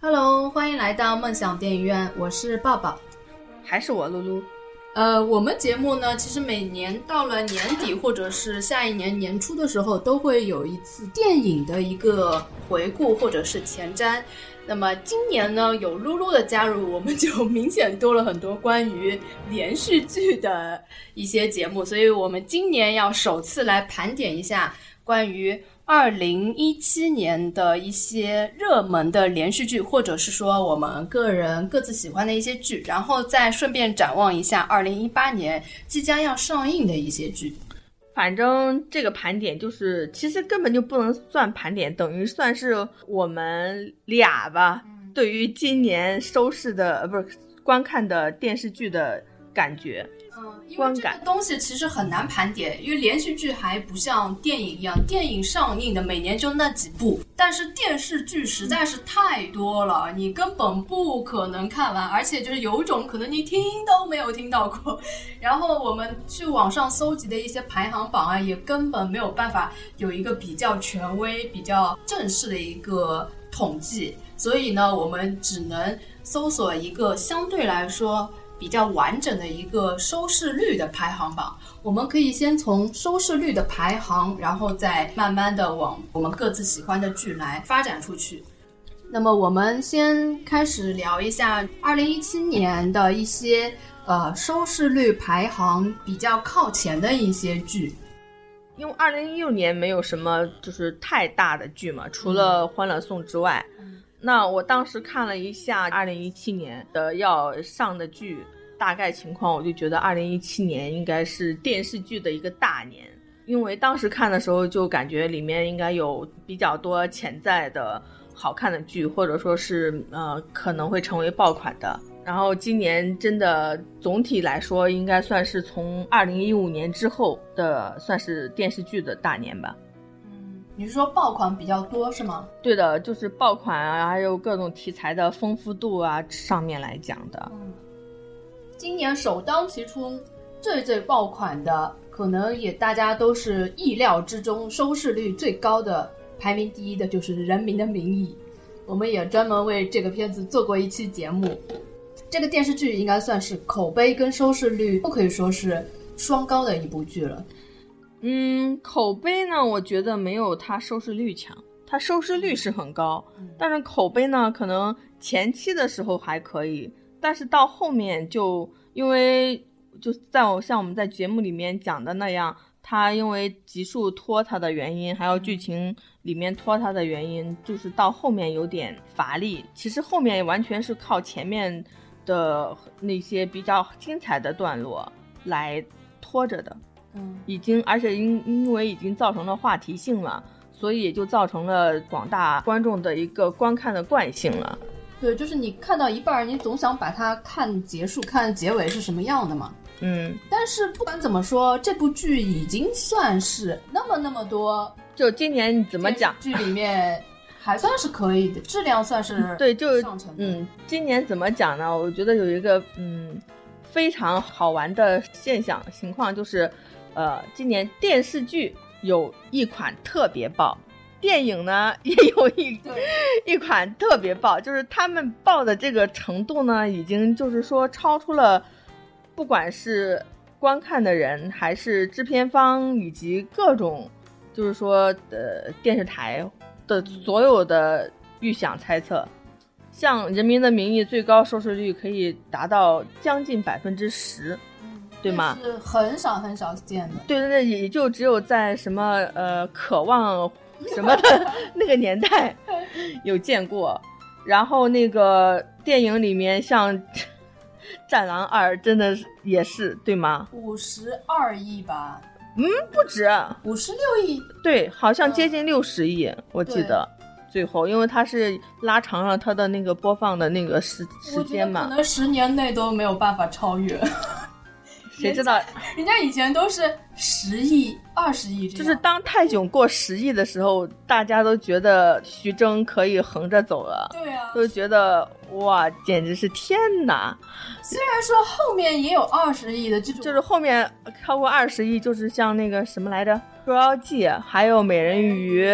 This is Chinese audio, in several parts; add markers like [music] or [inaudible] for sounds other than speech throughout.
Hello，欢迎来到梦想电影院，我是抱抱。还是我露露。呃，我们节目呢，其实每年到了年底或者是下一年年初的时候，都会有一次电影的一个回顾或者是前瞻。那么今年呢，有露露的加入，我们就明显多了很多关于连续剧的一些节目，所以我们今年要首次来盘点一下关于。二零一七年的一些热门的连续剧，或者是说我们个人各自喜欢的一些剧，然后再顺便展望一下二零一八年即将要上映的一些剧。反正这个盘点就是，其实根本就不能算盘点，等于算是我们俩吧，对于今年收视的呃不是观看的电视剧的感觉。因为这个东西其实很难盘点，因为连续剧还不像电影一样，电影上映的每年就那几部，但是电视剧实在是太多了，你根本不可能看完，而且就是有一种可能你听都没有听到过。然后我们去网上搜集的一些排行榜啊，也根本没有办法有一个比较权威、比较正式的一个统计，所以呢，我们只能搜索一个相对来说。比较完整的一个收视率的排行榜，我们可以先从收视率的排行，然后再慢慢的往我们各自喜欢的剧来发展出去。那么我们先开始聊一下二零一七年的一些呃收视率排行比较靠前的一些剧，因为二零一六年没有什么就是太大的剧嘛，除了《欢乐颂》之外。那我当时看了一下二零一七年的要上的剧大概情况，我就觉得二零一七年应该是电视剧的一个大年，因为当时看的时候就感觉里面应该有比较多潜在的好看的剧，或者说是呃可能会成为爆款的。然后今年真的总体来说，应该算是从二零一五年之后的算是电视剧的大年吧。你是说爆款比较多是吗？对的，就是爆款啊，还有各种题材的丰富度啊，上面来讲的。嗯，今年首当其冲、最最爆款的，可能也大家都是意料之中，收视率最高的，排名第一的就是《人民的名义》。我们也专门为这个片子做过一期节目。这个电视剧应该算是口碑跟收视率都可以说是双高的一部剧了。嗯，口碑呢，我觉得没有它收视率强。它收视率是很高，但是口碑呢，可能前期的时候还可以，但是到后面就因为就在我像我们在节目里面讲的那样，它因为集数拖沓的原因，还有剧情里面拖沓的原因，就是到后面有点乏力。其实后面完全是靠前面的那些比较精彩的段落来拖着的。嗯，已经，而且因因为已经造成了话题性了，所以也就造成了广大观众的一个观看的惯性了。对，就是你看到一半，你总想把它看结束，看结尾是什么样的嘛。嗯，但是不管怎么说，这部剧已经算是那么那么多，就今年怎么讲剧里面还算是可以的，质量算是对，就上乘。嗯，今年怎么讲呢？我觉得有一个嗯非常好玩的现象情况就是。呃，今年电视剧有一款特别爆，电影呢也有一一款特别爆，就是他们爆的这个程度呢，已经就是说超出了，不管是观看的人，还是制片方以及各种，就是说呃电视台的所有的预想猜测，像《人民的名义》最高收视率可以达到将近百分之十。对吗？是很少很少见的。对对对，也就只有在什么呃渴望 [laughs] 什么的那个年代有见过。然后那个电影里面，像《战狼二》，真的是也是对吗？五十二亿吧？嗯，不止，五十六亿。对，好像接近六十亿，我记得。最后，因为它是拉长了它的那个播放的那个时时间嘛，可能十年内都没有办法超越。谁知道？人家以前都是十亿、二十亿，就是当泰囧过十亿的时候，大家都觉得徐峥可以横着走了。对啊，都觉得哇，简直是天哪！虽然说后面也有二十亿的这种，就是后面超过二十亿，就是像那个什么来着，《捉妖记》，还有《美人鱼》。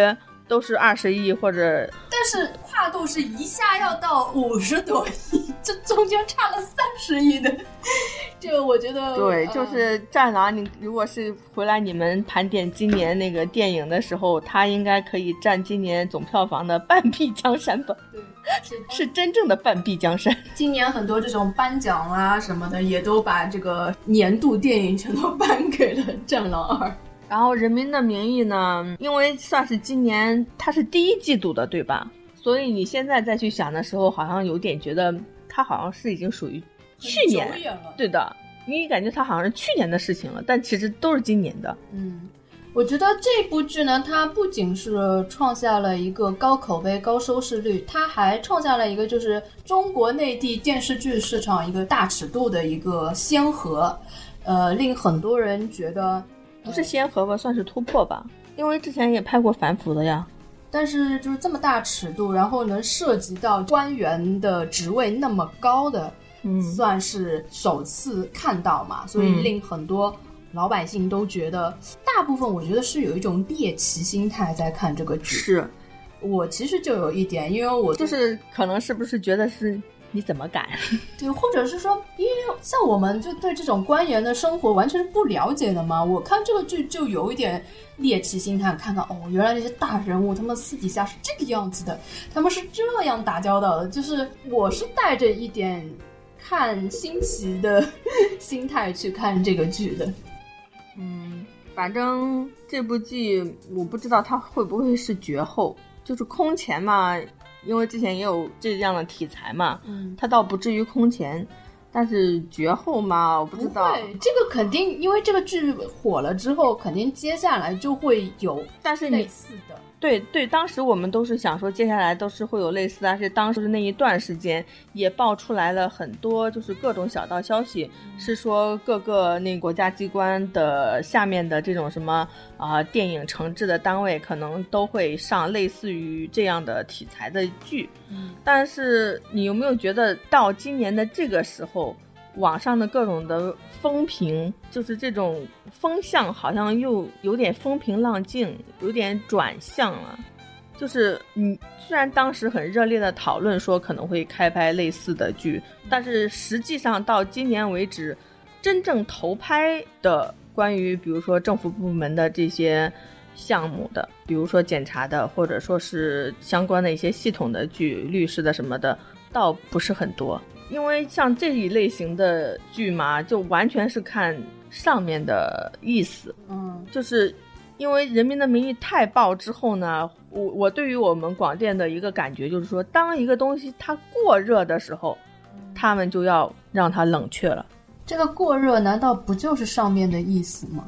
都是二十亿或者，但是跨度是一下要到五十多亿，这中间差了三十亿的，[laughs] 这个我觉得对，就是《战狼》。你如果是回来你们盘点今年那个电影的时候，它应该可以占今年总票房的半壁江山吧？对，是是真正的半壁江山。今年很多这种颁奖啊什么的，也都把这个年度电影全都颁给了《战狼二》。然后《人民的名义》呢，因为算是今年它是第一季度的，对吧？所以你现在再去想的时候，好像有点觉得它好像是已经属于去年，对的，你感觉它好像是去年的事情了，但其实都是今年的。嗯，我觉得这部剧呢，它不仅是创下了一个高口碑、高收视率，它还创下了一个就是中国内地电视剧市场一个大尺度的一个先河，呃，令很多人觉得。不是先河吧，算是突破吧，因为之前也拍过反腐的呀。但是就是这么大尺度，然后能涉及到官员的职位那么高的，嗯，算是首次看到嘛，所以令很多老百姓都觉得，大部分我觉得是有一种猎奇心态在看这个剧。是，我其实就有一点，因为我就是可能是不是觉得是。你怎么敢？[laughs] 对，或者是说，因为像我们就对这种官员的生活完全是不了解的嘛。我看这个剧就有一点猎奇心态，看到哦，原来那些大人物他们私底下是这个样子的，他们是这样打交道的。就是我是带着一点看新奇的 [laughs] 心态去看这个剧的。嗯，反正这部剧我不知道它会不会是绝后，就是空前嘛。因为之前也有这样的题材嘛，嗯，它倒不至于空前，但是绝后嘛，我不知道。对这个肯定，因为这个剧火了之后，肯定接下来就会有，但是类似的。对对，当时我们都是想说，接下来都是会有类似，而且当时那一段时间也爆出来了很多，就是各种小道消息，是说各个那国家机关的下面的这种什么啊电影承制的单位，可能都会上类似于这样的题材的剧。嗯，但是你有没有觉得到今年的这个时候？网上的各种的风评，就是这种风向好像又有点风平浪静，有点转向了。就是你虽然当时很热烈的讨论说可能会开拍类似的剧，但是实际上到今年为止，真正投拍的关于比如说政府部门的这些项目的，比如说检查的，或者说是相关的一些系统的剧、律师的什么的，倒不是很多。因为像这一类型的剧嘛，就完全是看上面的意思，嗯，就是因为《人民的名义》太爆之后呢，我我对于我们广电的一个感觉就是说，当一个东西它过热的时候，他们就要让它冷却了。这个过热难道不就是上面的意思吗？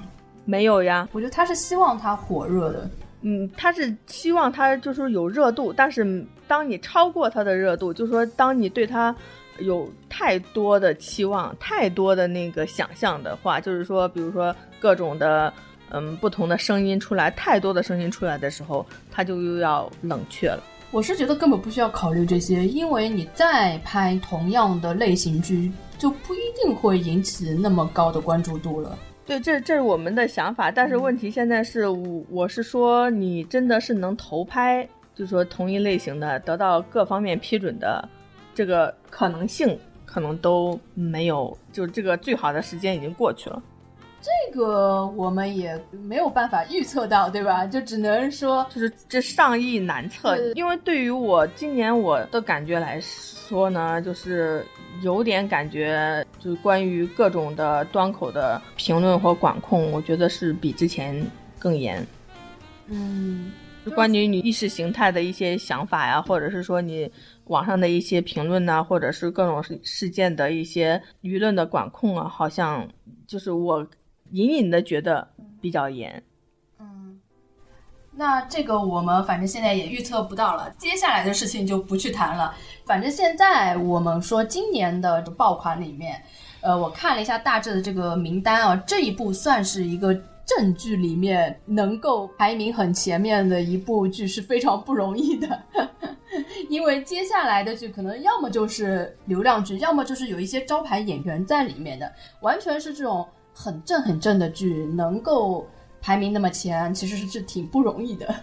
没有呀，我觉得他是希望它火热的，嗯，他是希望它就是有热度，但是当你超过它的热度，就是说当你对它。有太多的期望，太多的那个想象的话，就是说，比如说各种的，嗯，不同的声音出来，太多的声音出来的时候，它就又要冷却了。我是觉得根本不需要考虑这些，因为你再拍同样的类型剧，就不一定会引起那么高的关注度了。对，这这是我们的想法，但是问题现在是我我是说，你真的是能投拍，就是说同一类型的，得到各方面批准的。这个可能性可能都没有，就这个最好的时间已经过去了。这个我们也没有办法预测到，对吧？就只能说，就是这上亿难测。因为对于我今年我的感觉来说呢，就是有点感觉，就是关于各种的端口的评论或管控，我觉得是比之前更严。嗯，关于你意识形态的一些想法呀，或者是说你。网上的一些评论呐，或者是各种事事件的一些舆论的管控啊，好像就是我隐隐的觉得比较严。嗯，那这个我们反正现在也预测不到了，接下来的事情就不去谈了。反正现在我们说今年的爆款里面，呃，我看了一下大致的这个名单啊，这一部算是一个正剧里面能够排名很前面的一部剧是非常不容易的，[laughs] 因为接下来的剧可能要么就是流量剧，要么就是有一些招牌演员在里面的，完全是这种很正很正的剧能够排名那么前，其实是挺不容易的。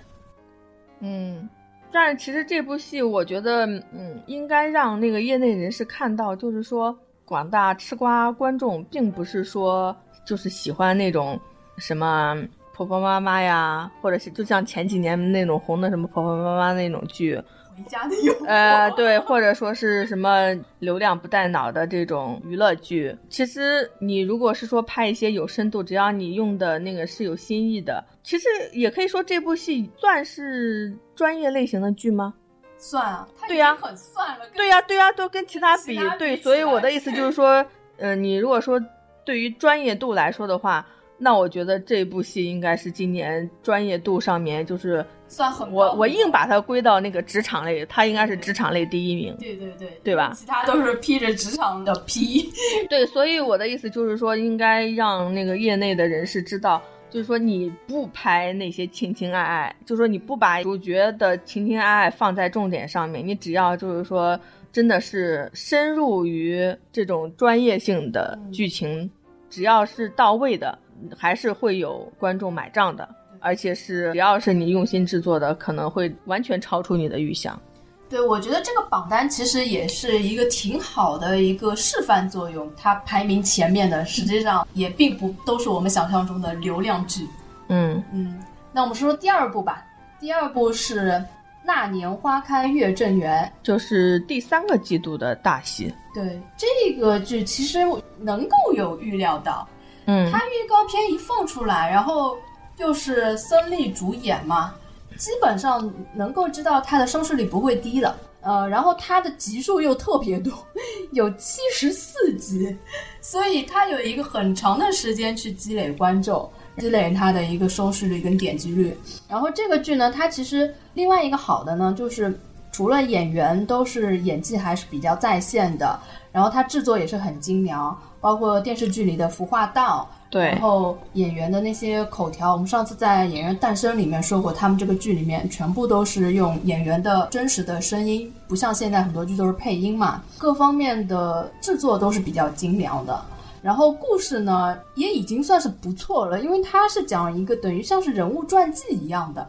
嗯，但是其实这部戏，我觉得，嗯，应该让那个业内人士看到，就是说广大吃瓜观众并不是说就是喜欢那种。什么婆婆妈妈呀，或者是就像前几年那种红的什么婆婆妈妈那种剧，回家的诱惑，呃，对，或者说是什么流量不带脑的这种娱乐剧。其实你如果是说拍一些有深度，只要你用的那个是有新意的，其实也可以说这部戏算是专业类型的剧吗？算啊，对呀，很算了，对呀，对呀，都跟其他比，对，所以我的意思就是说，呃，你如果说对于专业度来说的话。那我觉得这部戏应该是今年专业度上面就是算很我我硬把它归到那个职场类，它应该是职场类第一名。对对对，对吧？其他都是披着职场的皮。[laughs] 对，所以我的意思就是说，应该让那个业内的人士知道，就是说你不拍那些情情爱爱，就是说你不把主角的情情爱爱放在重点上面，你只要就是说真的是深入于这种专业性的剧情，只要是到位的。还是会有观众买账的，而且是只要是你用心制作的，可能会完全超出你的预想。对，我觉得这个榜单其实也是一个挺好的一个示范作用。它排名前面的，实际上也并不都是我们想象中的流量剧。嗯嗯，那我们说说第二部吧。第二部是《那年花开月正圆》，就是第三个季度的大戏。对，这个剧其实能够有预料到。嗯，它预告片一放出来，然后又是孙俪主演嘛，基本上能够知道它的收视率不会低的。呃，然后它的集数又特别多，[laughs] 有七十四集，所以它有一个很长的时间去积累观众，积累它的一个收视率跟点击率。然后这个剧呢，它其实另外一个好的呢，就是除了演员都是演技还是比较在线的，然后它制作也是很精良。包括电视剧里的服化道，对，然后演员的那些口条，我们上次在《演员诞生》里面说过，他们这个剧里面全部都是用演员的真实的声音，不像现在很多剧都是配音嘛，各方面的制作都是比较精良的。然后故事呢，也已经算是不错了，因为它是讲一个等于像是人物传记一样的。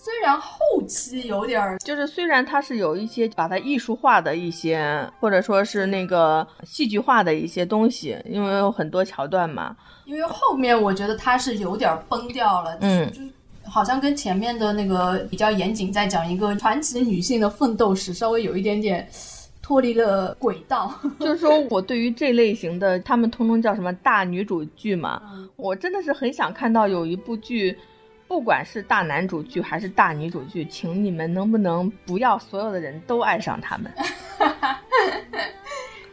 虽然后期有点儿，就是虽然它是有一些把它艺术化的一些，或者说是那个戏剧化的一些东西，因为有很多桥段嘛。因为后面我觉得它是有点崩掉了，嗯，就是好像跟前面的那个比较严谨，在讲一个传奇女性的奋斗史，稍微有一点点脱离了轨道。[laughs] 就是说我对于这类型的，他们通通叫什么大女主剧嘛，我真的是很想看到有一部剧。不管是大男主剧还是大女主剧，请你们能不能不要所有的人都爱上他们？[laughs]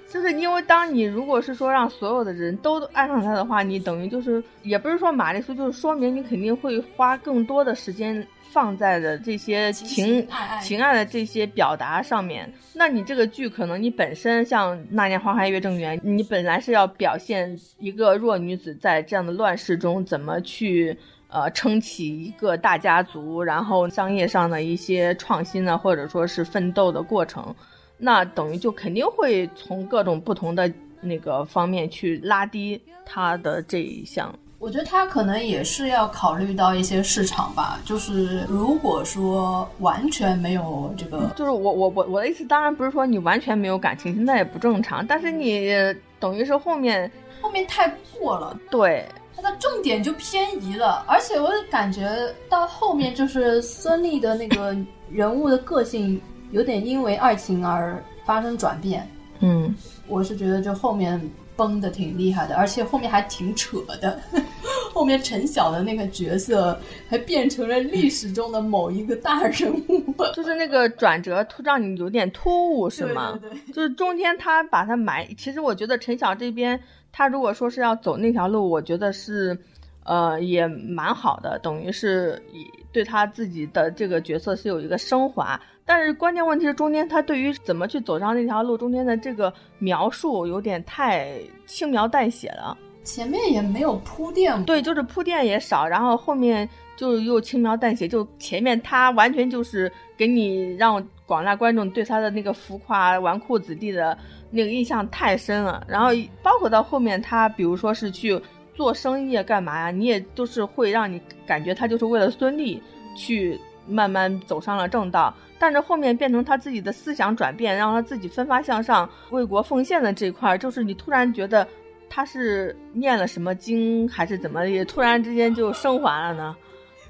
就是因为当你如果是说让所有的人都爱上他的话，你等于就是也不是说玛丽苏，就是说明你肯定会花更多的时间放在的这些情情爱的这些表达上面。那你这个剧可能你本身像《那年花开月正圆》，你本来是要表现一个弱女子在这样的乱世中怎么去。呃，撑起一个大家族，然后商业上的一些创新呢，或者说是奋斗的过程，那等于就肯定会从各种不同的那个方面去拉低他的这一项。我觉得他可能也是要考虑到一些市场吧，就是如果说完全没有这个，就是我我我我的意思，当然不是说你完全没有感情，那也不正常，但是你等于是后面后面太过了，对。它的重点就偏移了，而且我感觉到后面就是孙俪的那个人物的个性有点因为爱情而发生转变。嗯，我是觉得就后面崩的挺厉害的，而且后面还挺扯的。[laughs] 后面陈晓的那个角色还变成了历史中的某一个大人物，[laughs] 就是那个转折突让你有点突兀，是吗？对对对，就是中间他把他埋，其实我觉得陈晓这边。他如果说是要走那条路，我觉得是，呃，也蛮好的，等于是以对他自己的这个角色是有一个升华。但是关键问题是中间他对于怎么去走上那条路中间的这个描述有点太轻描淡写了。前面也没有铺垫，对，就是铺垫也少，然后后面就又轻描淡写，就前面他完全就是给你让广大观众对他的那个浮夸纨绔子弟的那个印象太深了，然后包括到后面他比如说是去做生意干嘛呀，你也都是会让你感觉他就是为了孙俪去慢慢走上了正道。但是后面变成他自己的思想转变，让他自己奋发向上、为国奉献的这块，就是你突然觉得他是念了什么经，还是怎么也突然之间就升华了呢？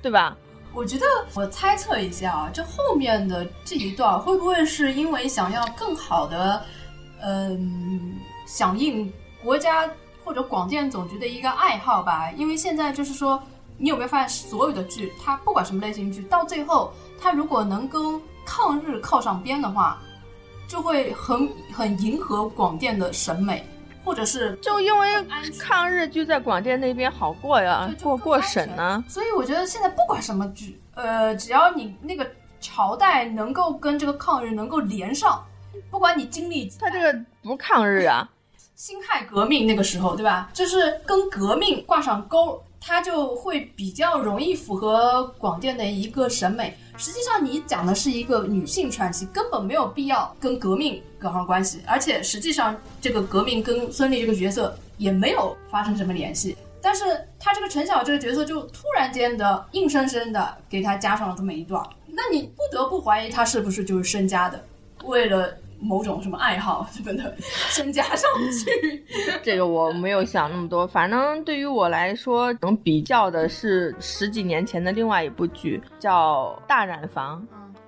对吧？我觉得我猜测一下啊，这后面的这一段会不会是因为想要更好的，嗯，响应国家或者广电总局的一个爱好吧？因为现在就是说，你有没有发现所有的剧，它不管什么类型剧，到最后它如果能跟抗日靠上边的话，就会很很迎合广电的审美，或者是就因为抗日剧在广电那边好过呀，过过审呢。所以我觉得现在不管什么剧，呃，只要你那个朝代能够跟这个抗日能够连上，不管你经历，他这个不是抗日啊，[laughs] 辛亥革命那个时候对吧？就是跟革命挂上钩。它就会比较容易符合广电的一个审美。实际上，你讲的是一个女性传奇，根本没有必要跟革命搞上关系。而且，实际上这个革命跟孙俪这个角色也没有发生什么联系。但是，她这个陈晓这个角色就突然间的硬生生的给她加上了这么一段，那你不得不怀疑他是不是就是身家的，为了。某种什么爱好什么的，身加上去，[laughs] 这个我没有想那么多。反正对于我来说，能比较的是十几年前的另外一部剧，叫《大染坊》。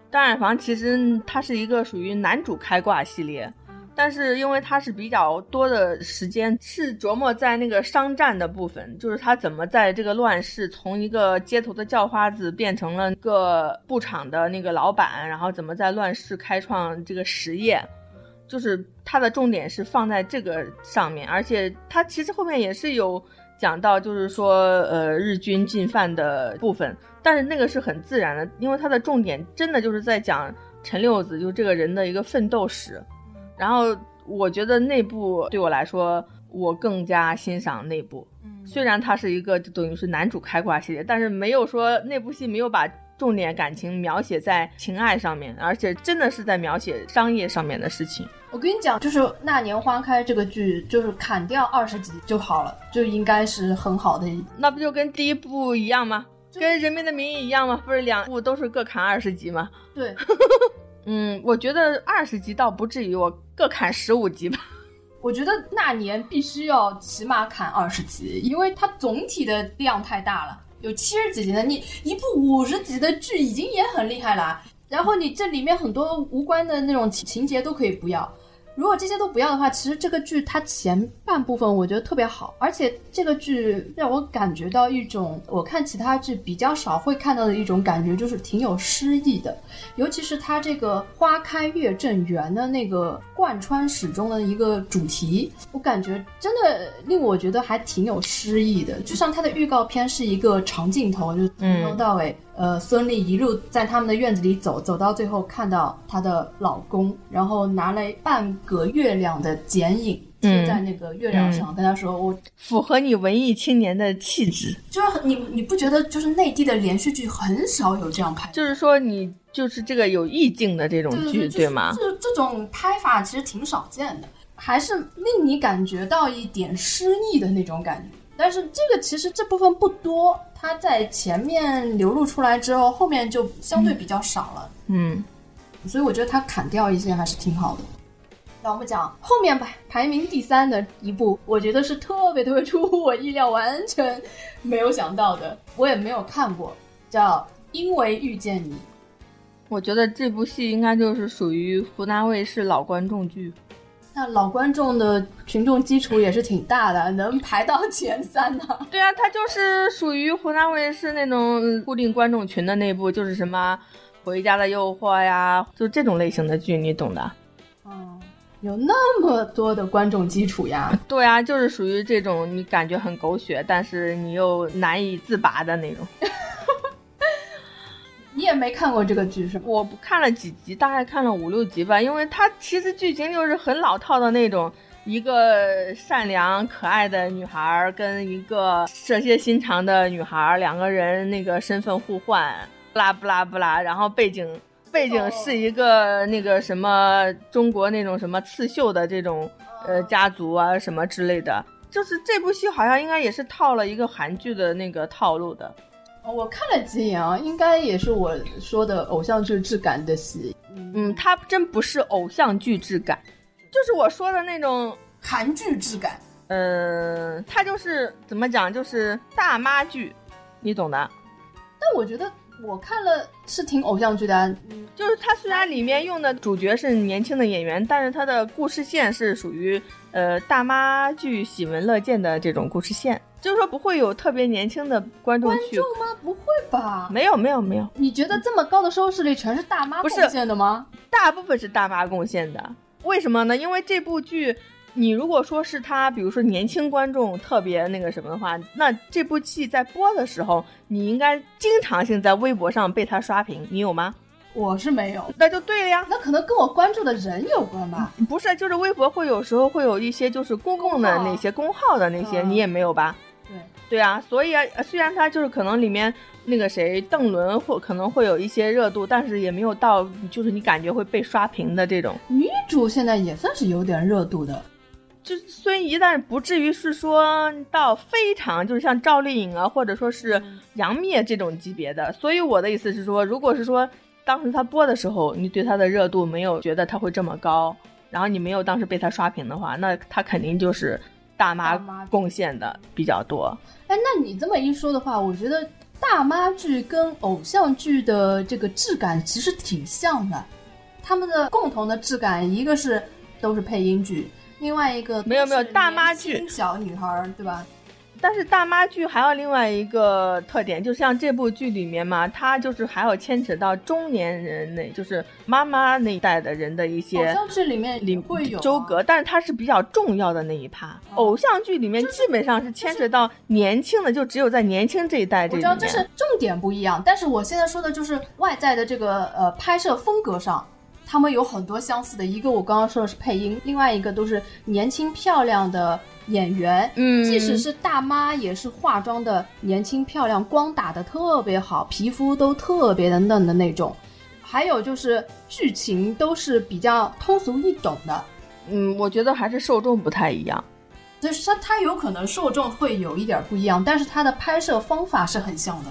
大染坊其实它是一个属于男主开挂系列。但是因为他是比较多的时间是琢磨在那个商战的部分，就是他怎么在这个乱世从一个街头的叫花子变成了个布厂的那个老板，然后怎么在乱世开创这个实业，就是他的重点是放在这个上面，而且他其实后面也是有讲到，就是说呃日军进犯的部分，但是那个是很自然的，因为他的重点真的就是在讲陈六子就这个人的一个奋斗史。然后我觉得那部对我来说，我更加欣赏那部。嗯，虽然它是一个就等于是男主开挂系列，但是没有说那部戏没有把重点感情描写在情爱上面，而且真的是在描写商业上面的事情。我跟你讲，就是《那年花开》这个剧，就是砍掉二十集就好了，就应该是很好的。那不就跟第一部一样吗？跟《人民的名义》一样吗？不是两部都是各砍二十集吗？对。[laughs] 嗯，我觉得二十集倒不至于，我各砍十五集吧。[laughs] 我觉得那年必须要起码砍二十集，因为它总体的量太大了，有七十几集的，你一部五十集的剧已经也很厉害了。然后你这里面很多无关的那种情节都可以不要。如果这些都不要的话，其实这个剧它前半部分我觉得特别好，而且这个剧让我感觉到一种我看其他剧比较少会看到的一种感觉，就是挺有诗意的。尤其是它这个“花开月正圆”的那个贯穿始终的一个主题，我感觉真的令我觉得还挺有诗意的。就像它的预告片是一个长镜头，就从头到尾。呃，孙俪一路在他们的院子里走，走到最后看到她的老公，然后拿了半个月亮的剪影贴在那个月亮上，跟他说：“我符合你文艺青年的气质。”就是你，你不觉得就是内地的连续剧很少有这样拍？就是说你就是这个有意境的这种剧，对吗？这这种拍法其实挺少见的，还是令你感觉到一点诗意的那种感觉。但是这个其实这部分不多，它在前面流露出来之后，后面就相对比较少了。嗯，所以我觉得它砍掉一些还是挺好的。那我们讲后面吧，排名第三的一部，我觉得是特别特别出乎我意料，完全没有想到的，我也没有看过，叫《因为遇见你》。我觉得这部戏应该就是属于湖南卫视老观众剧。那老观众的群众基础也是挺大的，能排到前三呢？对啊，它就是属于湖南卫视那种固定观众群的内部，就是什么《回家的诱惑》呀，就这种类型的剧，你懂的。嗯，有那么多的观众基础呀？[laughs] 对啊，就是属于这种你感觉很狗血，但是你又难以自拔的那种。[laughs] 你也没看过这个剧是吧？我看了几集，大概看了五六集吧。因为它其实剧情就是很老套的那种，一个善良可爱的女孩跟一个蛇蝎心肠的女孩，两个人那个身份互换，不拉不拉不拉，然后背景背景是一个那个什么中国那种什么刺绣的这种呃家族啊什么之类的，就是这部戏好像应该也是套了一个韩剧的那个套路的。我看了几眼啊，应该也是我说的偶像剧质感的戏。嗯，它真不是偶像剧质感。就是我说的那种韩剧质感，嗯，它就是怎么讲，就是大妈剧，你懂的。但我觉得我看了是挺偶像剧的，就是它虽然里面用的主角是年轻的演员，但是它的故事线是属于呃大妈剧喜闻乐见的这种故事线，就是说不会有特别年轻的观众去。观众吗？不会吧？没有没有没有。你觉得这么高的收视率全是大妈贡献的吗？大部分是大妈贡献的。为什么呢？因为这部剧，你如果说是他，比如说年轻观众特别那个什么的话，那这部戏在播的时候，你应该经常性在微博上被他刷屏，你有吗？我是没有，那就对了呀。那可能跟我关注的人有关吧？不是，就是微博会有时候会有一些就是公共的那些公号的那些，你也没有吧？对对啊，所以啊，虽然他就是可能里面那个谁邓伦或可能会有一些热度，但是也没有到就是你感觉会被刷屏的这种。女主现在也算是有点热度的，就孙怡，但是不至于是说到非常就是像赵丽颖啊，或者说是杨幂这种级别的。所以我的意思是说，如果是说当时她播的时候，你对她的热度没有觉得她会这么高，然后你没有当时被她刷屏的话，那她肯定就是。大妈贡献的比较多，哎，那你这么一说的话，我觉得大妈剧跟偶像剧的这个质感其实挺像的，他们的共同的质感，一个是都是配音剧，另外一个没有没有大妈剧，小女孩对吧？但是大妈剧还有另外一个特点，就像这部剧里面嘛，它就是还有牵扯到中年人那，就是妈妈那一代的人的一些。偶像剧里面里会有纠葛，但是它是比较重要的那一趴。偶像剧里面基本上是牵扯到年轻的，就只有在年轻这一代这。我知道就是重点不一样，但是我现在说的就是外在的这个呃拍摄风格上，他们有很多相似的。一个我刚刚说的是配音，另外一个都是年轻漂亮的。演员，嗯，即使是大妈，也是化妆的年轻漂亮，光打的特别好，皮肤都特别的嫩的那种。还有就是剧情都是比较通俗易懂的。嗯，我觉得还是受众不太一样。就是它，它有可能受众会有一点不一样，但是它的拍摄方法是很像的。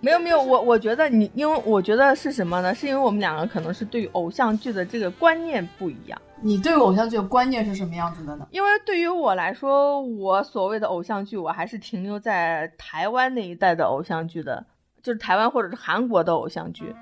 没有没有，我我觉得你，因为我觉得是什么呢？是因为我们两个可能是对于偶像剧的这个观念不一样。你对偶像剧的观念是什么样子的呢？因为对于我来说，我所谓的偶像剧，我还是停留在台湾那一代的偶像剧的，就是台湾或者是韩国的偶像剧，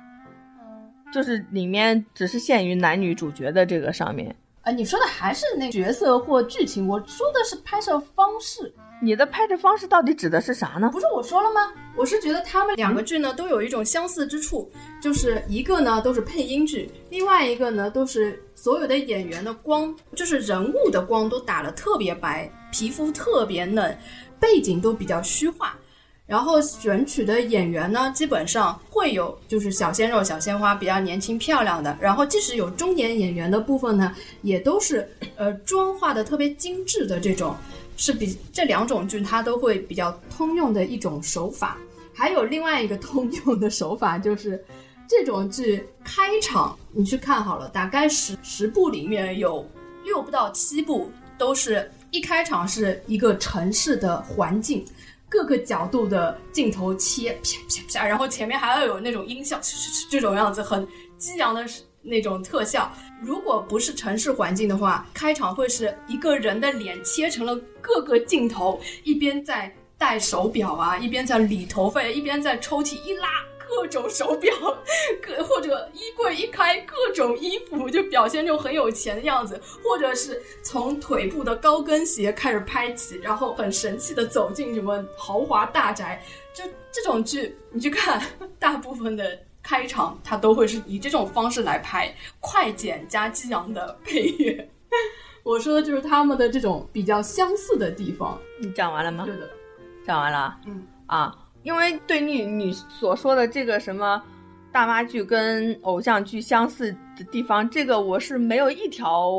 就是里面只是限于男女主角的这个上面。啊，你说的还是那角色或剧情，我说的是拍摄方式。你的拍摄方式到底指的是啥呢？不是我说了吗？我是觉得他们两个剧呢都有一种相似之处，就是一个呢都是配音剧，另外一个呢都是所有的演员的光，就是人物的光都打得特别白，皮肤特别嫩，背景都比较虚化，然后选取的演员呢基本上会有就是小鲜肉、小鲜花，比较年轻漂亮的，然后即使有中年演员的部分呢，也都是呃妆化的特别精致的这种。是比这两种剧它都会比较通用的一种手法，还有另外一个通用的手法就是，这种剧开场你去看好了，大概十十部里面有六部到七部都是一开场是一个城市的环境，各个角度的镜头切啪啪啪，然后前面还要有那种音效，这种样子很激昂的。那种特效，如果不是城市环境的话，开场会是一个人的脸切成了各个镜头，一边在戴手表啊，一边在理头发，一边在抽屉一拉各种手表，各或者衣柜一开各种衣服，就表现就很有钱的样子，或者是从腿部的高跟鞋开始拍起，然后很神气的走进什么豪华大宅，就这种剧，你去看，大部分的。开场它都会是以这种方式来拍，快剪加激昂的配乐。[laughs] 我说的就是他们的这种比较相似的地方。你讲完了吗？对的，讲完了。嗯啊，因为对你你所说的这个什么大妈剧跟偶像剧相似的地方，这个我是没有一条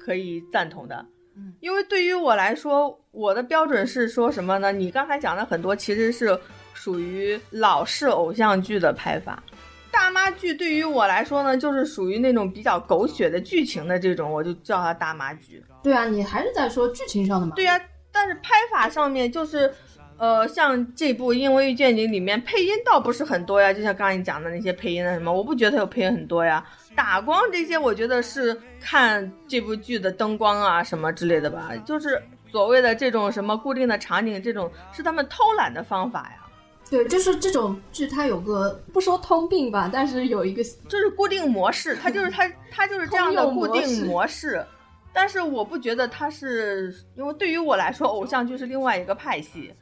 可以赞同的。因为对于我来说，我的标准是说什么呢？你刚才讲的很多其实是属于老式偶像剧的拍法，大妈剧对于我来说呢，就是属于那种比较狗血的剧情的这种，我就叫它大妈剧。对啊，你还是在说剧情上的嘛？对呀，但是拍法上面就是。呃，像这部《因为遇见你》里面配音倒不是很多呀，就像刚才你讲的那些配音的什么，我不觉得有配音很多呀。打光这些，我觉得是看这部剧的灯光啊什么之类的吧。就是所谓的这种什么固定的场景，这种是他们偷懒的方法呀。对，就是这种剧它有个不说通病吧，但是有一个就是固定模式，它就是它它就是这样的固定 [laughs] 模式。但是我不觉得它是，因为对于我来说，偶像剧是另外一个派系。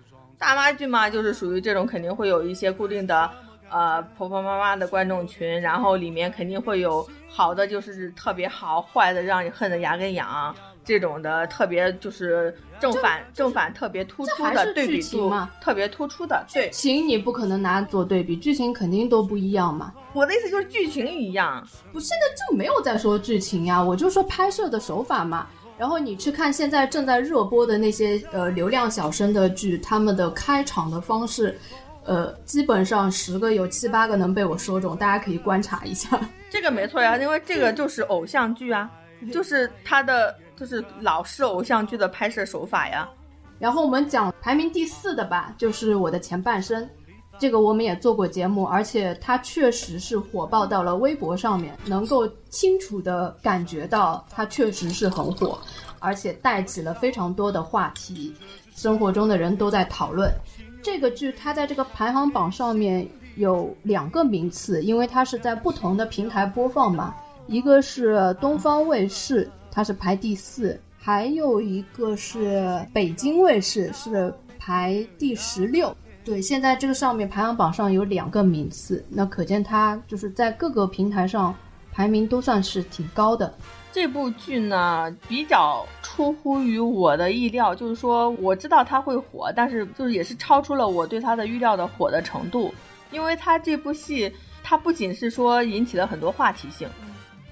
大妈剧嘛，就是属于这种，肯定会有一些固定的，呃，婆婆妈妈的观众群，然后里面肯定会有好的，就是特别好，坏的让你恨得牙根痒，这种的特别就是正反正反特别突出的对比度，特别突出的剧情你不可能拿做对比，剧情肯定都不一样嘛。我的意思就是剧情一样，我现在就没有在说剧情呀，我就说拍摄的手法嘛。然后你去看现在正在热播的那些呃流量小生的剧，他们的开场的方式，呃，基本上十个有七八个能被我说中，大家可以观察一下。[laughs] 这个没错呀，因为这个就是偶像剧啊，就是他的就是老式偶像剧的拍摄手法呀。然后我们讲排名第四的吧，就是我的前半生。这个我们也做过节目，而且它确实是火爆到了微博上面，能够清楚的感觉到它确实是很火，而且带起了非常多的话题，生活中的人都在讨论这个剧。它在这个排行榜上面有两个名次，因为它是在不同的平台播放嘛，一个是东方卫视，它是排第四，还有一个是北京卫视，是排第十六。对，现在这个上面排行榜上有两个名次，那可见它就是在各个平台上排名都算是挺高的。这部剧呢比较出乎于我的意料，就是说我知道它会火，但是就是也是超出了我对它的预料的火的程度。因为它这部戏，它不仅是说引起了很多话题性，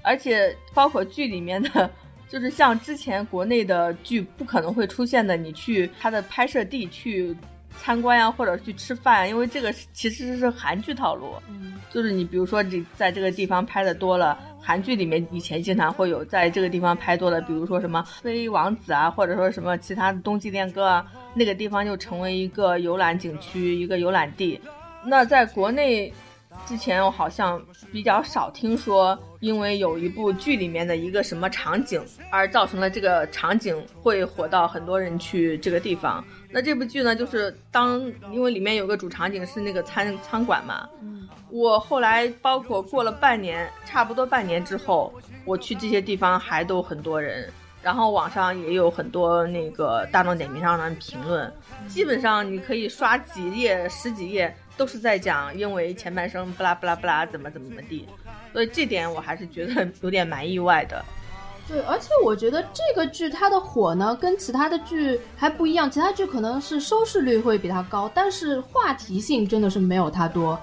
而且包括剧里面的，就是像之前国内的剧不可能会出现的，你去它的拍摄地去。参观呀，或者去吃饭，因为这个其实是韩剧套路，嗯，就是你比如说你在这个地方拍的多了，韩剧里面以前经常会有在这个地方拍多了，比如说什么飞王子啊，或者说什么其他的冬季恋歌啊，那个地方就成为一个游览景区，一个游览地。那在国内之前我好像比较少听说，因为有一部剧里面的一个什么场景而造成了这个场景会火到很多人去这个地方。那这部剧呢，就是当因为里面有个主场景是那个餐餐馆嘛，我后来包括过了半年，差不多半年之后，我去这些地方还都很多人，然后网上也有很多那个大众点评上的评论，基本上你可以刷几页十几页都是在讲因为前半生不拉不拉不拉怎么怎么怎么地，所以这点我还是觉得有点蛮意外的。对，而且我觉得这个剧它的火呢，跟其他的剧还不一样。其他剧可能是收视率会比它高，但是话题性真的是没有它多。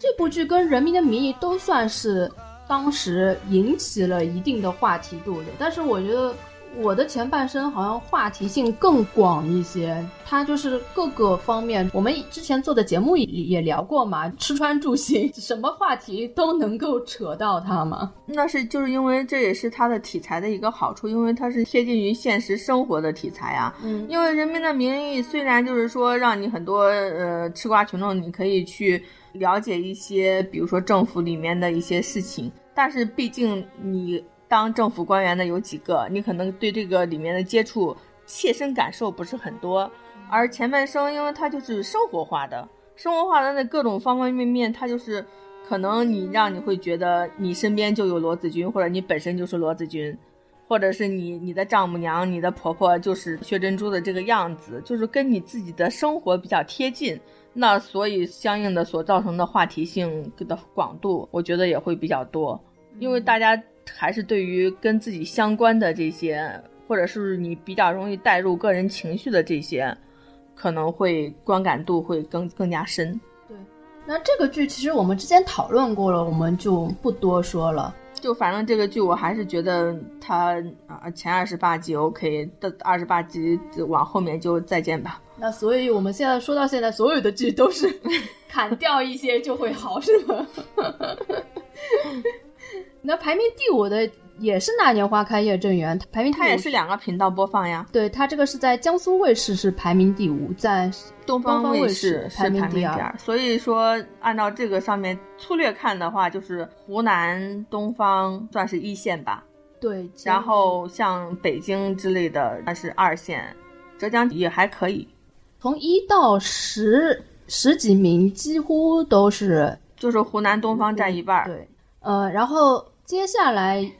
这部剧跟《人民的名义》都算是当时引起了一定的话题度的，但是我觉得。我的前半生好像话题性更广一些，它就是各个方面。我们之前做的节目也也聊过嘛，吃穿住行，[laughs] 什么话题都能够扯到它嘛。那是就是因为这也是它的题材的一个好处，因为它是贴近于现实生活的题材啊。嗯，因为《人民的名义》虽然就是说让你很多呃吃瓜群众你可以去了解一些，比如说政府里面的一些事情，但是毕竟你。当政府官员的有几个？你可能对这个里面的接触、切身感受不是很多。而前半生，因为它就是生活化的，生活化的那各种方方面面，它就是可能你让你会觉得你身边就有罗子君，或者你本身就是罗子君，或者是你你的丈母娘、你的婆婆就是薛珍珠的这个样子，就是跟你自己的生活比较贴近。那所以相应的所造成的话题性的广度，我觉得也会比较多，因为大家。还是对于跟自己相关的这些，或者是你比较容易带入个人情绪的这些，可能会观感度会更更加深。对，那这个剧其实我们之前讨论过了，我们就不多说了。就反正这个剧我还是觉得它啊前二十八集 OK，的二十八集往后面就再见吧。那所以我们现在说到现在，所有的剧都是 [laughs] 砍掉一些就会好，是吗？[laughs] 那排名第五的也是《那年花开月正圆》，排名它也是两个频道播放呀。对，它这个是在江苏卫视是排名第五，在东方卫视排名第二。所以说，按照这个上面粗略看的话，就是湖南、东方算是一线吧。对，然后像北京之类的，那是二线，浙江也还可以。从一到十十几名几乎都是，就是湖南东方占一半。对，呃，然后接下来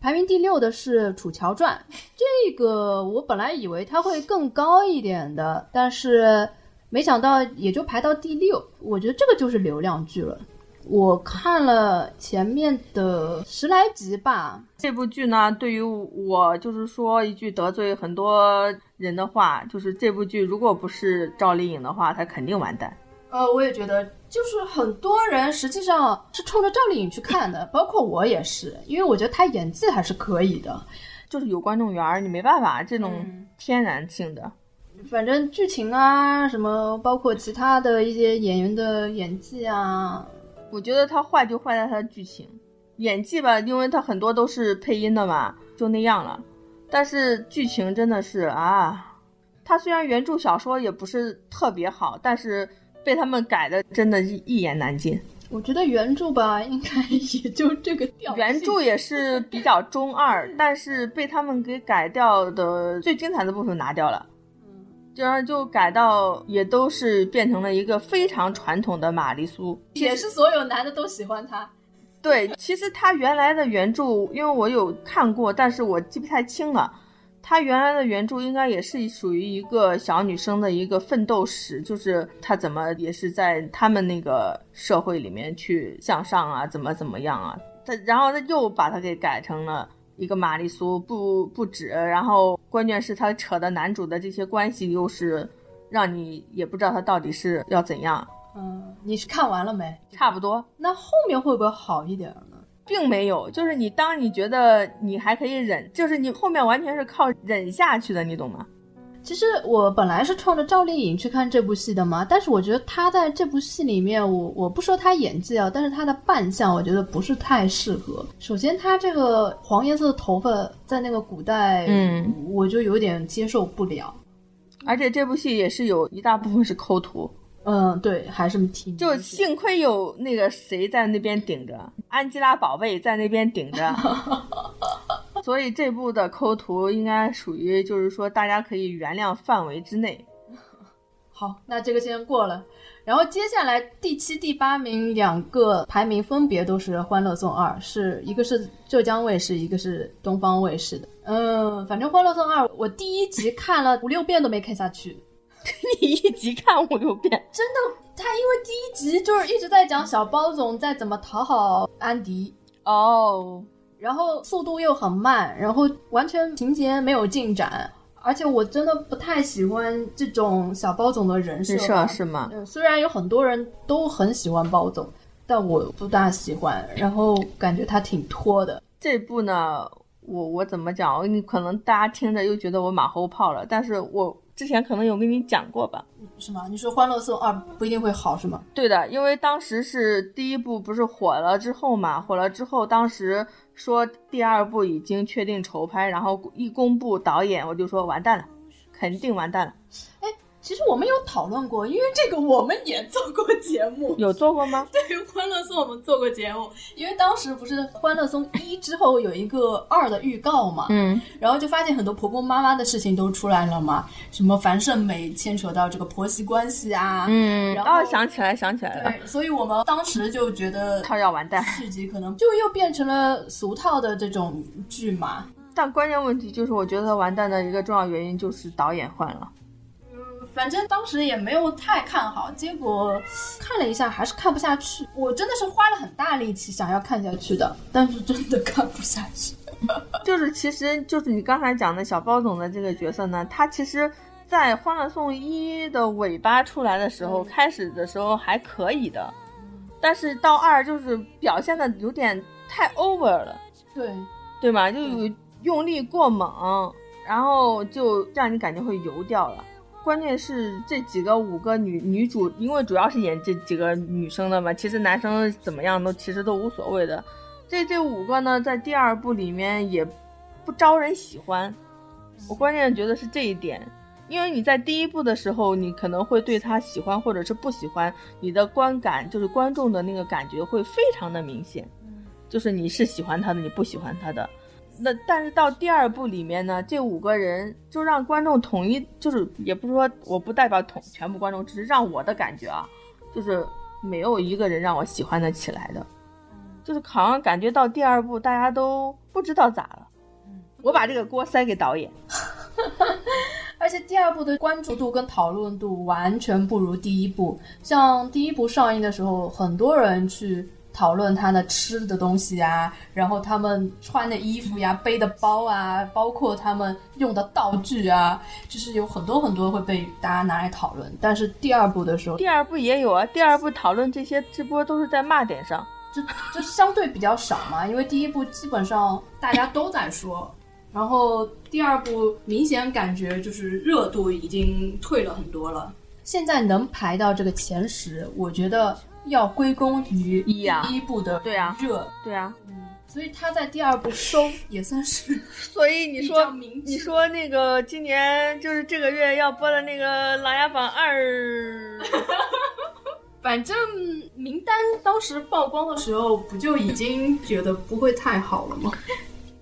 排名第六的是《楚乔传》，[laughs] 这个我本来以为它会更高一点的，但是没想到也就排到第六。我觉得这个就是流量剧了。我看了前面的十来集吧。这部剧呢，对于我就是说一句得罪很多人的话，就是这部剧如果不是赵丽颖的话，她肯定完蛋。呃，我也觉得，就是很多人实际上是冲着赵丽颖去看的，[laughs] 包括我也是，因为我觉得她演技还是可以的，就是有观众缘，你没办法，这种天然性的。反正剧情啊，什么包括其他的一些演员的演技啊。我觉得他坏就坏在他的剧情，演技吧，因为他很多都是配音的嘛，就那样了。但是剧情真的是啊，他虽然原著小说也不是特别好，但是被他们改的真的一一言难尽。我觉得原著吧，应该也就这个调。原著也是比较中二，但是被他们给改掉的最精彩的部分拿掉了。嗯这样就改到也都是变成了一个非常传统的玛丽苏，也是所有男的都喜欢她。对，其实他原来的原著，因为我有看过，但是我记不太清了。他原来的原著应该也是属于一个小女生的一个奋斗史，就是她怎么也是在他们那个社会里面去向上啊，怎么怎么样啊。他然后他又把它给改成了。一个玛丽苏不不止，然后关键是她扯的男主的这些关系又是让你也不知道他到底是要怎样。嗯，你是看完了没？差不多。那后面会不会好一点呢？并没有，就是你当你觉得你还可以忍，就是你后面完全是靠忍下去的，你懂吗？其实我本来是冲着赵丽颖去看这部戏的嘛，但是我觉得她在这部戏里面，我我不说她演技啊，但是她的扮相我觉得不是太适合。首先，她这个黄颜色的头发在那个古代，嗯，我就有点接受不了。而且这部戏也是有一大部分是抠图，嗯，对，还是挺就幸亏有那个谁在那边顶着，安吉拉宝贝在那边顶着。[laughs] 所以这部的抠图应该属于，就是说大家可以原谅范围之内。好，那这个先过了。然后接下来第七、第八名两个排名分别都是《欢乐颂二》，是一个是浙江卫视，一个是东方卫视的。嗯，反正《欢乐颂二》我第一集看了五六遍都没看下去。[laughs] 你一集看五六遍？真的，他因为第一集就是一直在讲小包总在怎么讨好安迪。哦。然后速度又很慢，然后完全情节没有进展，而且我真的不太喜欢这种小包总的人设，是吗？嗯，虽然有很多人都很喜欢包总，但我不大喜欢，然后感觉他挺拖的。这部呢，我我怎么讲？你可能大家听着又觉得我马后炮了，但是我。之前可能有跟你讲过吧？是吗？你说《欢乐颂二》不一定会好是吗？对的，因为当时是第一部不是火了之后嘛，火了之后，当时说第二部已经确定筹拍，然后一公布导演，我就说完蛋了，肯定完蛋了。哎。其实我们有讨论过，因为这个我们也做过节目，[laughs] 有做过吗？[laughs] 对《欢乐颂》我们做过节目，因为当时不是《欢乐颂》一之后有一个二的预告嘛，嗯，然后就发现很多婆婆妈妈的事情都出来了嘛，什么樊胜美牵扯到这个婆媳关系啊，嗯，然后想起来想起来了，对，所以我们当时就觉得他要完蛋，续集可能就又变成了俗套的这种剧嘛。但关键问题就是，我觉得完蛋的一个重要原因就是导演换了。反正当时也没有太看好，结果看了一下还是看不下去。我真的是花了很大力气想要看下去的，但是真的看不下去。[laughs] 就是其实就是你刚才讲的小包总的这个角色呢，他其实，在《欢乐颂一》的尾巴出来的时候，开始的时候还可以的，但是到二就是表现的有点太 over 了，对，对吧？就有用力过猛，然后就让你感觉会油掉了。关键是这几个五个女女主，因为主要是演这几个女生的嘛，其实男生怎么样都其实都无所谓的。这这五个呢，在第二部里面也不招人喜欢。我关键觉得是这一点，因为你在第一部的时候，你可能会对他喜欢或者是不喜欢，你的观感就是观众的那个感觉会非常的明显，就是你是喜欢他的，你不喜欢他的。那但是到第二部里面呢，这五个人就让观众统一，就是也不是说我不代表统全部观众，只是让我的感觉啊，就是没有一个人让我喜欢的起来的，就是好像感觉到第二部大家都不知道咋了。我把这个锅塞给导演，[laughs] 而且第二部的关注度跟讨论度完全不如第一部。像第一部上映的时候，很多人去。讨论他的吃的东西啊，然后他们穿的衣服呀、背的包啊，包括他们用的道具啊，就是有很多很多会被大家拿来讨论。但是第二部的时候，第二部也有啊。第二部讨论这些直播都是在骂点上，就就相对比较少嘛。因为第一部基本上大家都在说，然后第二部明显感觉就是热度已经退了很多了。现在能排到这个前十，我觉得。要归功于第一部的对啊热对啊，嗯，所以他在第二部收也算是。[laughs] 所以你说你说那个今年就是这个月要播的那个《琅琊榜二》，[laughs] 反正名单当时曝光的时候，不就已经觉得不会太好了吗？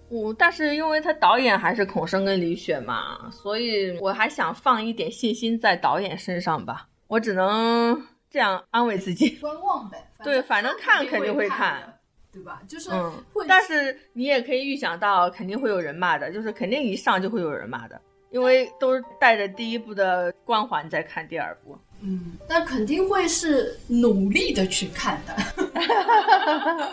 我 [laughs] 但是因为他导演还是孔笙跟李雪嘛，所以我还想放一点信心在导演身上吧，我只能。这样安慰自己，观望呗。对，反正看肯定会看，对吧？就是，嗯。但是你也可以预想到，肯定会有人骂的，就是肯定一上就会有人骂的，因为都是带着第一部的光环在看第二部。嗯，但肯定会是努力的去看的。[laughs]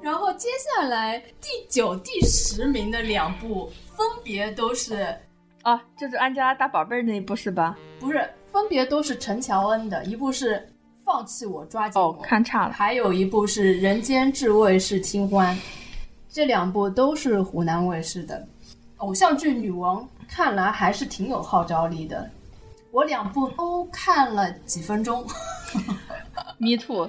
然后接下来第九、第十名的两部分别都是，啊，就是安吉拉大宝贝儿那一部是吧？不是。分别都是陈乔恩的，一部是《放弃我抓紧我》，看差了，还有一部是《人间至味是清欢》，这两部都是湖南卫视的偶像剧女王，看来还是挺有号召力的。我两部都看了几分钟，[laughs] Me too，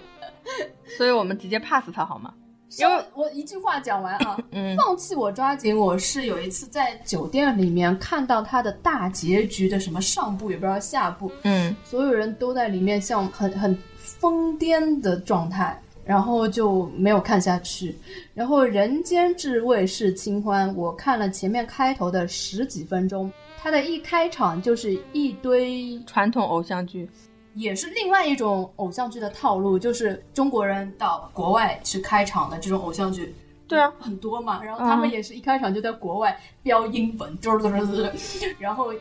所以我们直接 pass 它好吗？因为我一句话讲完啊，[coughs] 放弃我抓紧我是有一次在酒店里面看到他的大结局的什么上部也不知道下部，嗯，所有人都在里面像很很疯癫的状态，然后就没有看下去。然后人间至味是清欢，我看了前面开头的十几分钟，它的一开场就是一堆传统偶像剧。也是另外一种偶像剧的套路，就是中国人到国外去开场的这种偶像剧，对啊，很多嘛。然后他们也是一开场就在国外飙英文，嘟嘟嘟嘟，[laughs] 然后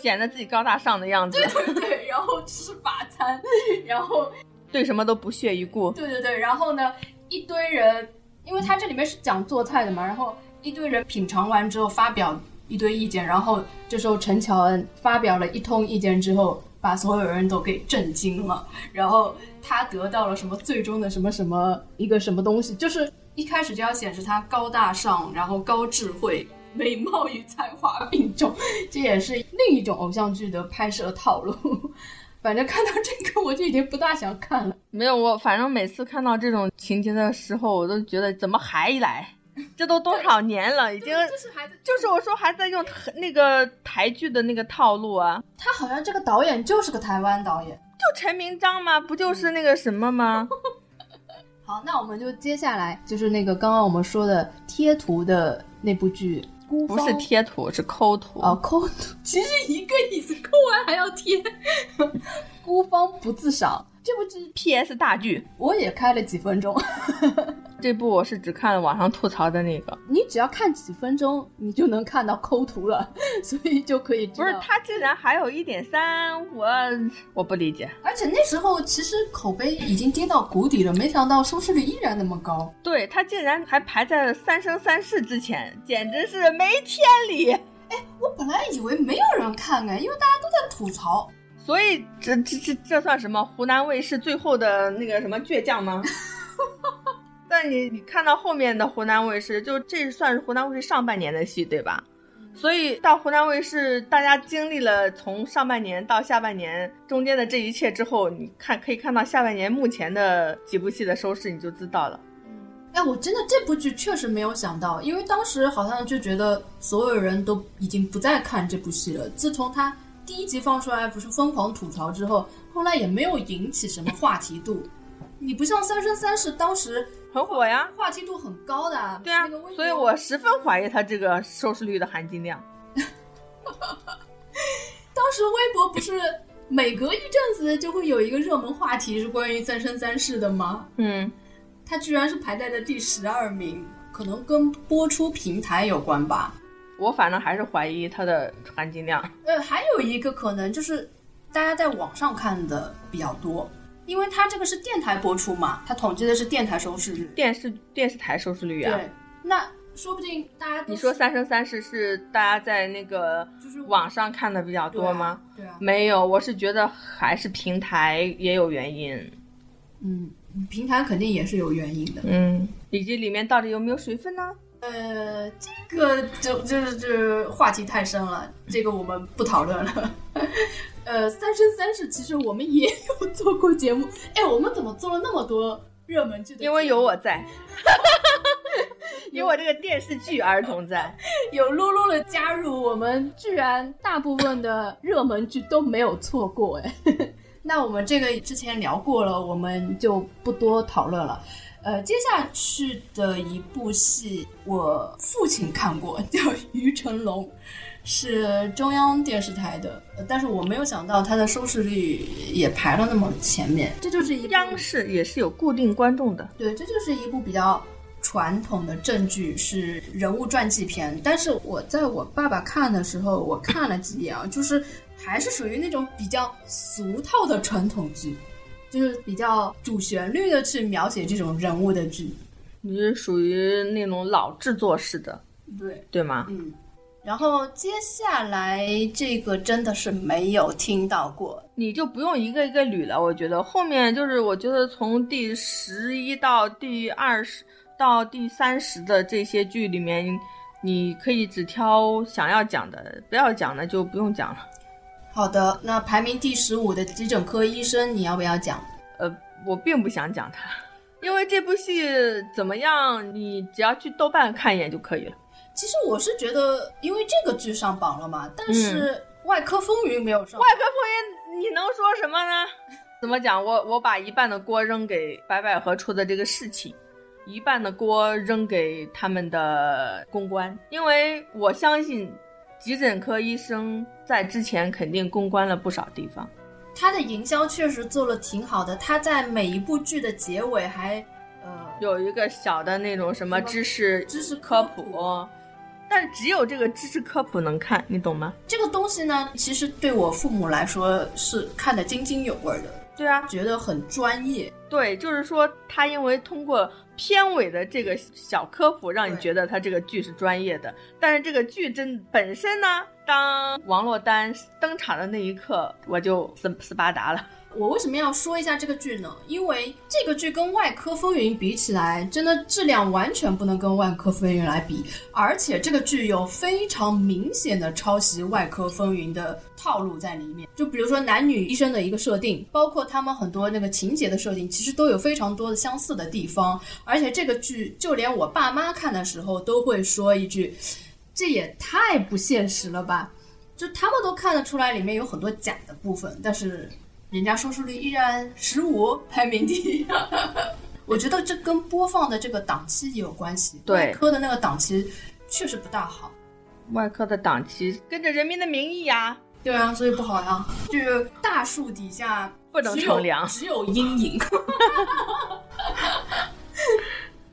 显得自己高大上的样子。[laughs] 对对对，然后吃法餐，然后对什么都不屑一顾。对对对，然后呢，一堆人，因为他这里面是讲做菜的嘛，然后一堆人品尝完之后发表一堆意见，然后这时候陈乔恩发表了一通意见之后。把所有人都给震惊了，然后他得到了什么最终的什么什么一个什么东西，就是一开始就要显示他高大上，然后高智慧、美貌与才华并重，这也是另一种偶像剧的拍摄套路。[laughs] 反正看到这个我就已经不大想看了。没有我，反正每次看到这种情节的时候，我都觉得怎么还来。[laughs] 这都多少年了，已经就是还在，就是我说还在用那个台剧的那个套路啊。他好像这个导演就是个台湾导演，就陈明章吗？不就是那个什么吗？[laughs] 好，那我们就接下来就是那个刚刚我们说的贴图的那部剧，不是贴图，是抠图哦，抠图，其实一个意思，抠完还要贴。[laughs] 孤芳不自赏。这部剧 P.S. 大剧，我也开了几分钟。[laughs] 这部我是只看了网上吐槽的那个。你只要看几分钟，你就能看到抠图了，[laughs] 所以就可以。不是，它竟然还有一点三，我我不理解。而且那时候其实口碑已经跌到谷底了，没想到收视率依然那么高。对，它竟然还排在了《三生三世》之前，简直是没天理。哎，我本来以为没有人看哎，因为大家都在吐槽。所以这这这这算什么？湖南卫视最后的那个什么倔强吗？[laughs] 在得你你看到后面的湖南卫视，就这算是湖南卫视上半年的戏，对吧？所以到湖南卫视，大家经历了从上半年到下半年中间的这一切之后，你看可以看到下半年目前的几部戏的收视，你就知道了。哎，我真的这部剧确实没有想到，因为当时好像就觉得所有人都已经不再看这部戏了。自从他第一集放出来，不是疯狂吐槽之后，后来也没有引起什么话题度。你不像《三生三世》，当时很火呀，话题度很高的。对啊，所以我十分怀疑它这个收视率的含金量。当时微博不是每隔一阵子就会有一个热门话题是关于《三生三世》的吗？嗯，它居然是排在了第十二名，可能跟播出平台有关吧。我反正还是怀疑它的含金量。呃，还有一个可能就是大家在网上看的比较多。因为它这个是电台播出嘛，它统计的是电台收视率，电视电视台收视率啊。对，那说不定大家你说《三生三世》是大家在那个就是网上看的比较多吗？对啊，没有，我是觉得还是平台也有原因。嗯，平台肯定也是有原因的。嗯，以及里面到底有没有水分呢？呃，这个就就是这话题太深了，这个我们不讨论了。[laughs] 呃，《三生三世》其实我们也有做过节目。哎，我们怎么做了那么多热门剧？因为有我在，[laughs] 有我这个电视剧儿童在，[laughs] 有露露的加入，我们居然大部分的热门剧都没有错过。哎，那我们这个之前聊过了，我们就不多讨论了。呃，接下去的一部戏，我父亲看过，[laughs] 叫《于成龙》。是中央电视台的，但是我没有想到它的收视率也排了那么前面。这就是一央视也是有固定观众的，对，这就是一部比较传统的正剧，是人物传记片。但是我在我爸爸看的时候，我看了几眼啊，就是还是属于那种比较俗套的传统剧，就是比较主旋律的去描写这种人物的剧。你是属于那种老制作式的，对对吗？嗯。然后接下来这个真的是没有听到过，你就不用一个一个捋了。我觉得后面就是，我觉得从第十一到第二十到第三十的这些剧里面，你可以只挑想要讲的，不要讲的就不用讲了。好的，那排名第十五的急诊科医生，你要不要讲？呃，我并不想讲他，因为这部戏怎么样，你只要去豆瓣看一眼就可以了。其实我是觉得，因为这个剧上榜了嘛，但是《外科风云》没有上。外科风云，你能说什么呢？[laughs] 怎么讲？我我把一半的锅扔给白百合出的这个事情，一半的锅扔给他们的公关，因为我相信急诊科医生在之前肯定公关了不少地方。他的营销确实做了挺好的，他在每一部剧的结尾还呃有一个小的那种什么知识知识科普。但是只有这个知识科普能看，你懂吗？这个东西呢，其实对我父母来说是看得津津有味的。对啊，觉得很专业。对，就是说他因为通过片尾的这个小科普，让你觉得他这个剧是专业的。但是这个剧真本身呢，当王珞丹登场的那一刻，我就斯斯巴达了。我为什么要说一下这个剧呢？因为这个剧跟《外科风云》比起来，真的质量完全不能跟《外科风云》来比。而且这个剧有非常明显的抄袭《外科风云》的套路在里面。就比如说男女医生的一个设定，包括他们很多那个情节的设定，其实都有非常多的相似的地方。而且这个剧，就连我爸妈看的时候都会说一句：“这也太不现实了吧！”就他们都看得出来里面有很多假的部分，但是。人家收视率依然十五，排名第一。[laughs] 我觉得这跟播放的这个档期也有关系。对科的那个档期确实不大好。外科的档期跟着《人民的名义》呀。对啊，所以不好呀。就是大树底下不能乘凉，只有阴影。[laughs]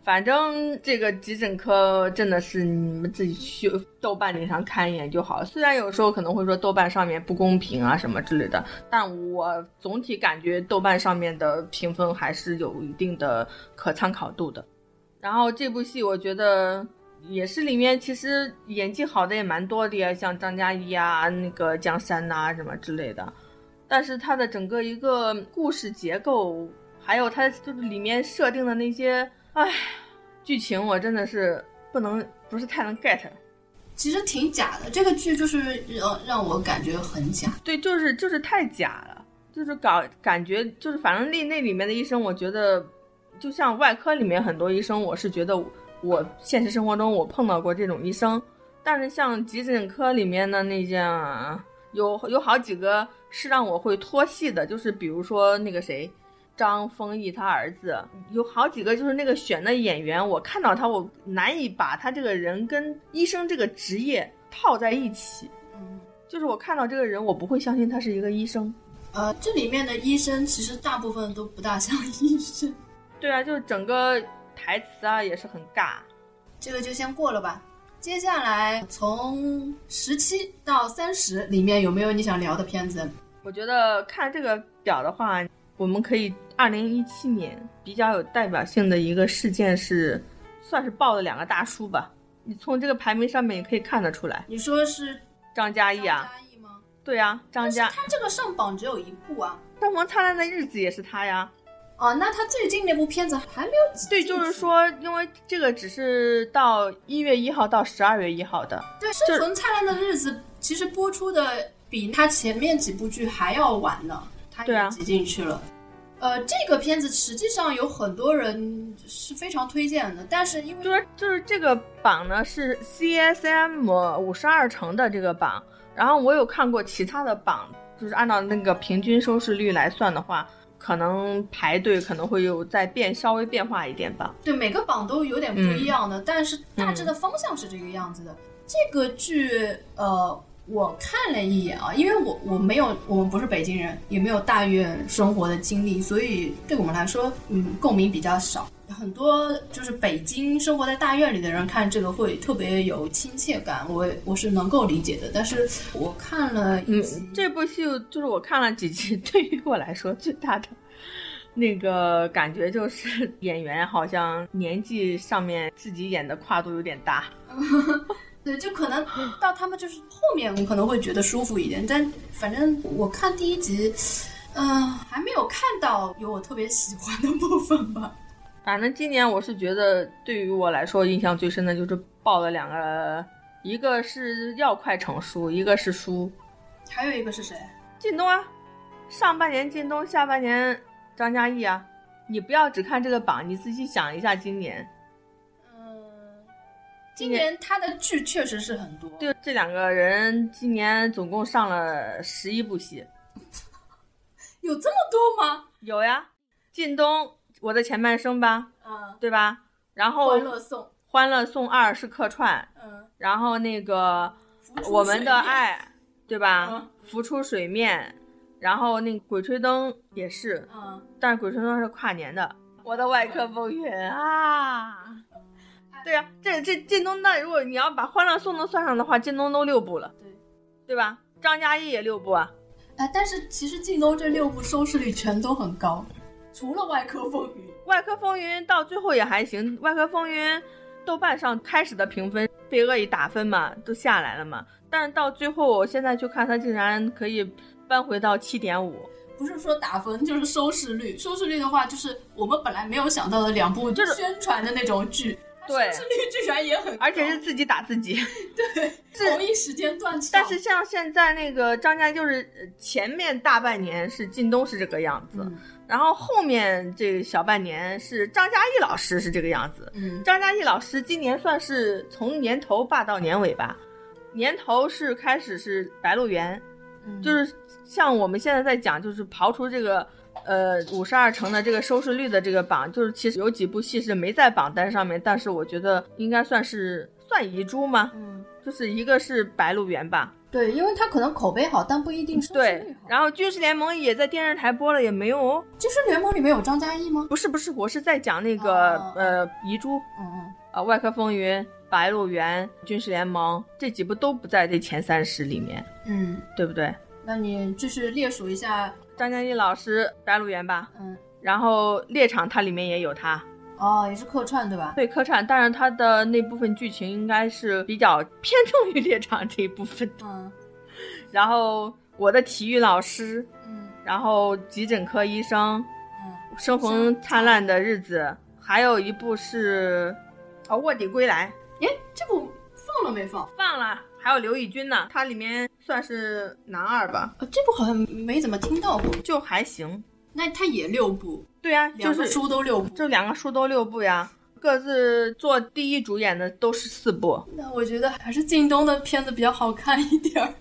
反正这个急诊科真的是你们自己去豆瓣顶上看一眼就好。虽然有时候可能会说豆瓣上面不公平啊什么之类的，但我总体感觉豆瓣上面的评分还是有一定的可参考度的。然后这部戏我觉得也是里面其实演技好的也蛮多的呀，像张嘉译啊、那个江山呐什么之类的。但是它的整个一个故事结构，还有它就是里面设定的那些。唉，剧情我真的是不能，不是太能 get。其实挺假的，这个剧就是让让我感觉很假。对，就是就是太假了，就是搞感觉就是反正那那里面的医生，我觉得就像外科里面很多医生，我是觉得我现实生活中我碰到过这种医生，但是像急诊科里面的那样，有有好几个是让我会脱戏的，就是比如说那个谁。张丰毅他儿子有好几个，就是那个选的演员，我看到他，我难以把他这个人跟医生这个职业套在一起。嗯，就是我看到这个人，我不会相信他是一个医生。呃，这里面的医生其实大部分都不大像医生。[laughs] 对啊，就是整个台词啊也是很尬。这个就先过了吧。接下来从十七到三十里面有没有你想聊的片子？我觉得看这个表的话，我们可以。二零一七年比较有代表性的一个事件是，算是爆了两个大叔吧。你从这个排名上面也可以看得出来。你说是张嘉译啊？张嘉译吗？对啊，张嘉。他这个上榜只有一部啊，《生活灿烂的日子》也是他呀。哦，那他最近那部片子还没有对，就是说，因为这个只是到一月一号到十二月一号的。对，《生存灿烂的日子》其实播出的比他前面几部剧还要晚呢，他也挤进去了。呃，这个片子实际上有很多人是非常推荐的，但是因为就是就是这个榜呢是 CSM 五十二城的这个榜，然后我有看过其他的榜，就是按照那个平均收视率来算的话，可能排队可能会有再变稍微变化一点吧。对，每个榜都有点不一样的，但是大致的方向是这个样子的。这个剧，呃。我看了一眼啊，因为我我没有，我们不是北京人，也没有大院生活的经历，所以对我们来说，嗯，共鸣比较少。很多就是北京生活在大院里的人看这个会特别有亲切感，我我是能够理解的。但是我看了一集这部戏，就是我看了几集，对于我来说最大的那个感觉就是演员好像年纪上面自己演的跨度有点大。[laughs] 对，就可能到他们就是后面可能会觉得舒服一点，但反正我看第一集，嗯，还没有看到有我特别喜欢的部分吧。反正今年我是觉得对于我来说印象最深的就是爆了两个，一个是要快成书，一个是书，还有一个是谁？靳东啊，上半年靳东，下半年张嘉译啊。你不要只看这个榜，你仔细想一下今年。今年他的剧确实是很多，对这两个人今年总共上了十一部戏，[laughs] 有这么多吗？有呀，靳东《我的前半生》吧，嗯，对吧？然后《欢乐颂》《欢乐颂二》是客串，嗯，然后那个《我们的爱》，对吧？浮出水面，然后那《鬼吹灯》也是，嗯，但是《鬼吹灯》是跨年的，《我的外科风云》啊。[laughs] 对呀，这这靳东那如果你要把《欢乐颂》都算上的话，靳东都六部了，对，对吧？张嘉译也六部啊，哎，但是其实靳东这六部收视率全都很高，除了《外科风云》，《外科风云》到最后也还行，《外科风云》豆瓣上开始的评分被恶意打分嘛，都下来了嘛，但是到最后我现在去看，它竟然可以扳回到七点五，不是说打分就是收视率，收视率的话就是我们本来没有想到的两部就是宣传的那种剧。对，收视率居然也很，而且是自己打自己。对，[laughs] 同一时间段。但是像现在那个张家，就是前面大半年是靳东是这个样子，然后后面这小半年是张嘉译老师是这个样子。嗯，张嘉译老师今年算是从年头霸到年尾吧，年头是开始是《白鹿原》，就是像我们现在在讲，就是刨出这个。呃，五十二城的这个收视率的这个榜，就是其实有几部戏是没在榜单上面，但是我觉得应该算是算遗珠吗？嗯，就是一个是《白鹿原》吧。对，因为它可能口碑好，但不一定收视率好。然后《军事联盟》也在电视台播了，也没有哦。《军事联盟》里面有张嘉译吗？不是不是，我是在讲那个呃遗珠。嗯嗯。啊，《外科风云》《白鹿原》《军事联盟》这几部都不在这前三十里面。嗯，对不对？那你就是列数一下。张嘉译老师《白鹿原》吧，嗯，然后《猎场》它里面也有他，哦，也是客串对吧？对，客串，但是他的那部分剧情应该是比较偏重于猎场这一部分的。嗯，[laughs] 然后我的体育老师，嗯，然后急诊科医生，嗯，生逢灿烂的日子还有一部是哦《卧底归来》，耶，这部放了没放？放了。还有刘奕君呢，他里面算是男二吧。呃，这部好像没怎么听到过，就还行。那他也六部？对呀，就是书都六部，这两个书都六部呀。各自做第一主演的都是四部。那我觉得还是靳东的片子比较好看一点儿。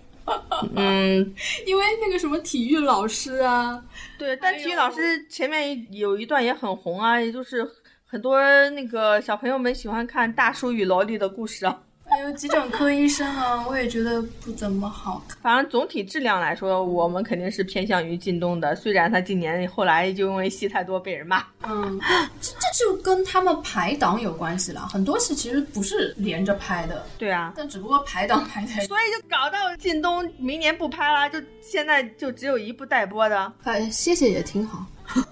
嗯，[laughs] 因为那个什么体育老师啊，对，但体育老师前面有一段也很红啊，也就是很多那个小朋友们喜欢看大叔与萝莉的故事啊。还有急诊科医生啊，我也觉得不怎么好看。反正总体质量来说，我们肯定是偏向于靳东的。虽然他今年后来就因为戏太多被人骂。嗯，这这就跟他们排档有关系了。很多戏其实不是连着拍的。对啊。但只不过排档排的。所以就搞到靳东明年不拍了，就现在就只有一部待播的。哎，谢谢也挺好。[laughs]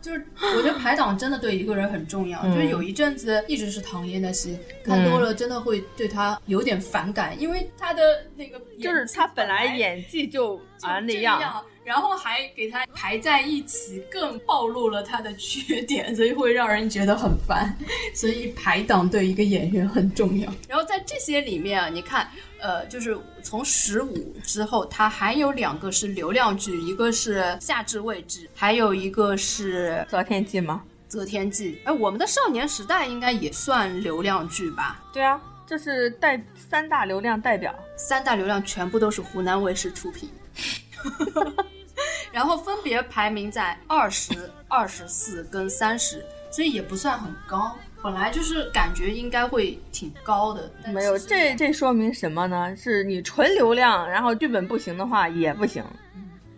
就是我觉得排档真的对一个人很重要。就是有一阵子一直是唐嫣的戏，看多了真的会对她有点反感，因为她的那个就是她本来演技就啊那样。然后还给他排在一起，更暴露了他的缺点，所以会让人觉得很烦。[laughs] 所以排档对一个演员很重要。然后在这些里面啊，你看，呃，就是从十五之后，他还有两个是流量剧，一个是《夏至未至》，还有一个是《择天记》吗？《择天记》哎，我们的少年时代应该也算流量剧吧？对啊，这是代三大流量代表，三大流量全部都是湖南卫视出品。[laughs] 然后分别排名在二十二、十四跟三十，所以也不算很高。本来就是感觉应该会挺高的，没有。这这说明什么呢？是你纯流量，然后剧本不行的话也不行。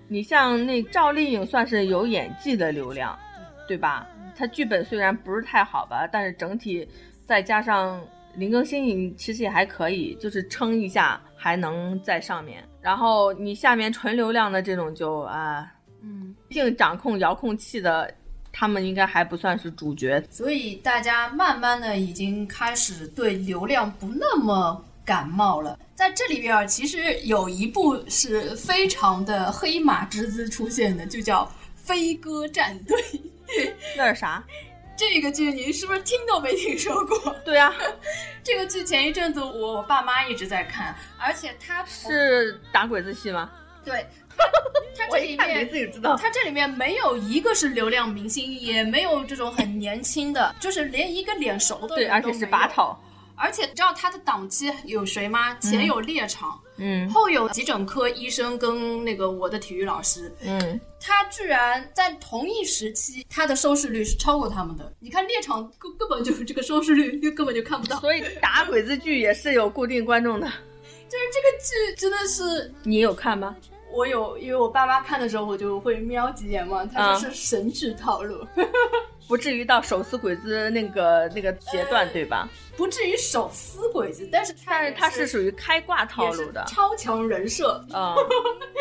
你像那赵丽颖算是有演技的流量，对吧？她剧本虽然不是太好吧，但是整体再加上林更新，其实也还可以，就是撑一下还能在上面。然后你下面纯流量的这种就啊，嗯，毕竟掌控遥控器的，他们应该还不算是主角，所以大家慢慢的已经开始对流量不那么感冒了。在这里边其实有一部是非常的黑马之姿出现的，就叫《飞鸽战队》。那是啥？这个剧你是不是听都没听说过？[laughs] 对啊，[laughs] 这个剧前一阵子我我爸妈一直在看，而且它是打鬼子戏吗？对，[laughs] 他这里面自己知道，他这里面没有一个是流量明星，也没有这种很年轻的，就是连一个脸熟的对，而且是八套。而且你知道他的档期有谁吗？前有猎场，嗯，后有急诊科医生跟那个我的体育老师，嗯，他居然在同一时期，他的收视率是超过他们的。你看猎场根根本就这个收视率就根本就看不到。所以打鬼子剧也是有固定观众的，[laughs] 就是这个剧真的是你有看吗？我有，因为我爸妈看的时候我就会瞄几眼嘛，他就是神剧套路。[laughs] 不至于到手撕鬼子那个那个阶段，对吧？不至于手撕鬼子，但是但是它是属于开挂套路的超强人设啊，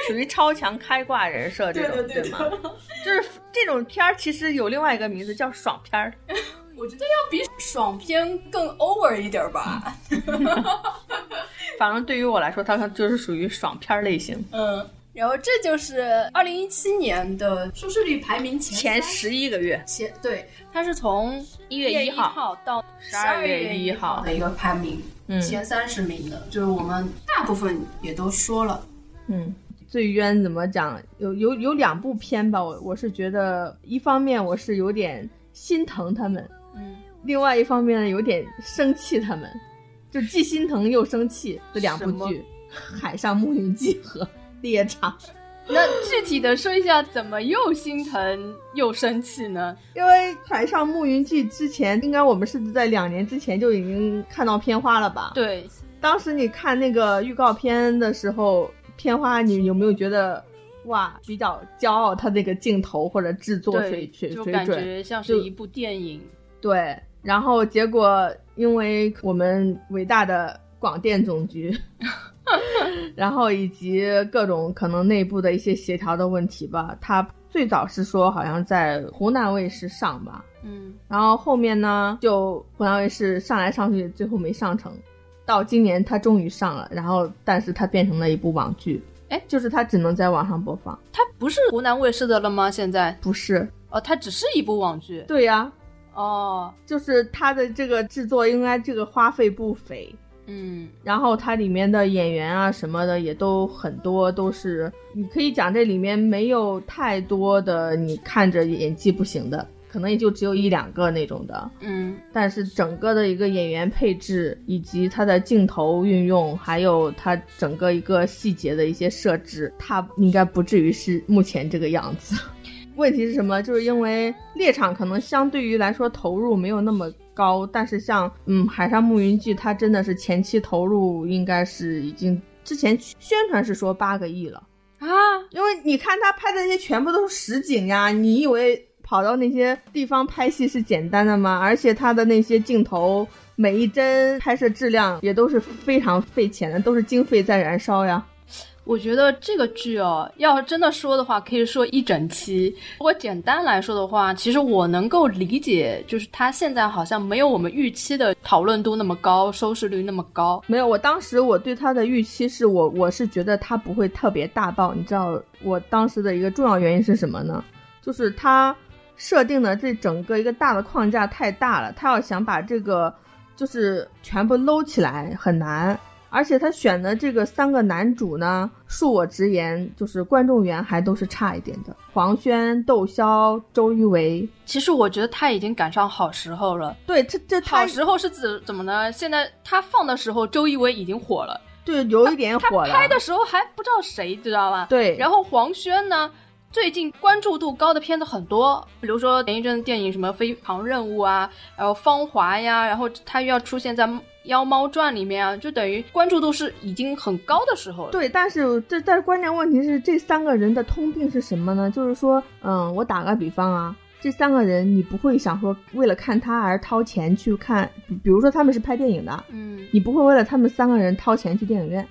属于超强开挂人设这种对吗？就是这种片儿其实有另外一个名字叫爽片儿，[laughs] 我觉得要比爽片更 over 一点吧。反正对于我来说，它就是属于爽片类型。嗯。然后这就是二零一七年的收视率排名前前十一个月，前对，它是从一月一号到十二月一号的一个排名，前三十名的，就是我们大部分也都说了。嗯，最冤怎么讲？有有有两部片吧，我我是觉得，一方面我是有点心疼他们，嗯，另外一方面呢有点生气他们，就既心疼又生气这两部剧，《海上牧云记》和。猎场，[laughs] 那具体的说一下，怎么又心疼又生气呢？因为《海上牧云记》之前，应该我们是在两年之前就已经看到片花了吧？对，当时你看那个预告片的时候，片花你有没有觉得哇，比较骄傲？它那个镜头或者制作水水水准，感觉像是一部电影。对，然后结果因为我们伟大的广电总局。[laughs] 然后以及各种可能内部的一些协调的问题吧，他最早是说好像在湖南卫视上吧，嗯，然后后面呢就湖南卫视上来上去，最后没上成，到今年他终于上了，然后但是它变成了一部网剧，哎，就是它只能在网上播放。它不是湖南卫视的了吗？现在？不是。哦，它只是一部网剧。对呀，哦，就是它的这个制作应该这个花费不菲。嗯，然后它里面的演员啊什么的也都很多，都是你可以讲这里面没有太多的你看着演技不行的。可能也就只有一两个那种的，嗯，但是整个的一个演员配置，以及它的镜头运用，还有它整个一个细节的一些设置，它应该不至于是目前这个样子。问题是什么？就是因为猎场可能相对于来说投入没有那么高，但是像嗯海上牧云记，它真的是前期投入应该是已经之前宣传是说八个亿了啊，因为你看他拍的那些全部都是实景呀，你以为？跑到那些地方拍戏是简单的吗？而且他的那些镜头，每一帧拍摄质量也都是非常费钱的，都是经费在燃烧呀。我觉得这个剧哦，要真的说的话，可以说一整期。如果简单来说的话，其实我能够理解，就是他现在好像没有我们预期的讨论度那么高，收视率那么高。没有，我当时我对他的预期是我我是觉得他不会特别大爆。你知道我当时的一个重要原因是什么呢？就是他。设定的这整个一个大的框架太大了，他要想把这个就是全部搂起来很难，而且他选的这个三个男主呢，恕我直言，就是观众缘还都是差一点的。黄轩、窦骁、周一围，其实我觉得他已经赶上好时候了。对，这这好时候是指怎么呢？现在他放的时候，周一围已经火了，对，有一点火了。他拍的时候还不知道谁，知道吧？对。然后黄轩呢？最近关注度高的片子很多，比如说前一阵电影什么《飞航任务》啊，然后《芳华》呀，然后他又要出现在《妖猫传》里面啊，就等于关注度是已经很高的时候了。对，但是这但是关键问题是这三个人的通病是什么呢？就是说，嗯，我打个比方啊，这三个人你不会想说为了看他而掏钱去看，比如说他们是拍电影的，嗯，你不会为了他们三个人掏钱去电影院，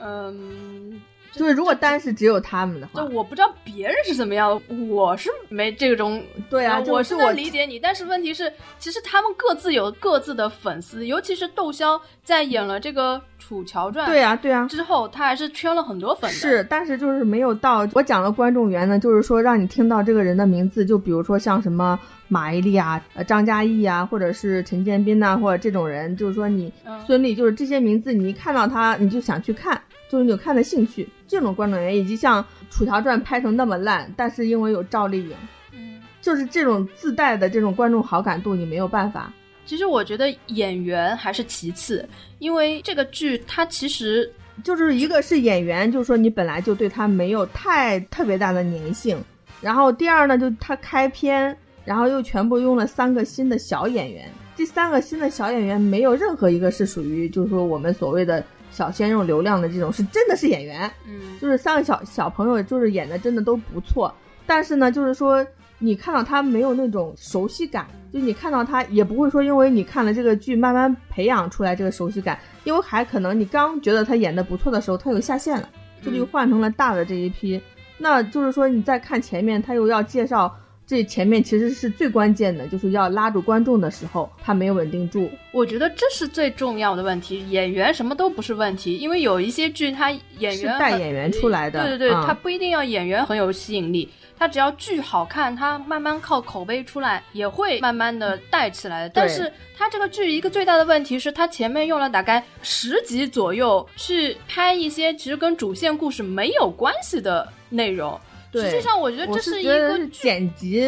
嗯。就是如果单是只有他们的话，就我不知道别人是怎么样，我是没这种。对啊，我是我理解你，但是问题是，其实他们各自有各自的粉丝，尤其是窦骁在演了这个《楚乔传》对啊对啊之后，他还是圈了很多粉。是，但是就是没有到我讲的观众缘呢，就是说让你听到这个人的名字，就比如说像什么马伊琍啊、呃张嘉译啊，或者是陈建斌呐，或者这种人，就是说你孙俪，就是这些名字，你一看到他，你就想去看。就是你有看的兴趣，这种观众缘，以及像《楚乔传》拍成那么烂，但是因为有赵丽颖，嗯，就是这种自带的这种观众好感度，你没有办法。其实我觉得演员还是其次，因为这个剧它其实就是一个是演员，就是说你本来就对他没有太特别大的粘性，然后第二呢，就他开篇，然后又全部用了三个新的小演员，这三个新的小演员没有任何一个是属于就是说我们所谓的。小鲜肉流量的这种是真的是演员，嗯，就是三个小小朋友，就是演的真的都不错。但是呢，就是说你看到他没有那种熟悉感，就你看到他也不会说，因为你看了这个剧慢慢培养出来这个熟悉感，因为还可能你刚觉得他演的不错的时候，他又下线了，这就换成了大的这一批。那就是说你再看前面，他又要介绍。这前面其实是最关键的，就是要拉住观众的时候，他没有稳定住。我觉得这是最重要的问题。演员什么都不是问题，因为有一些剧他演员带演员出来的，对对对，他不一定要演员很有吸引力，他只要剧好看，他慢慢靠口碑出来也会慢慢的带起来的。但是他这个剧一个最大的问题是他前面用了大概十集左右去拍一些其实跟主线故事没有关系的内容。实际上，我觉得这是一个剪辑，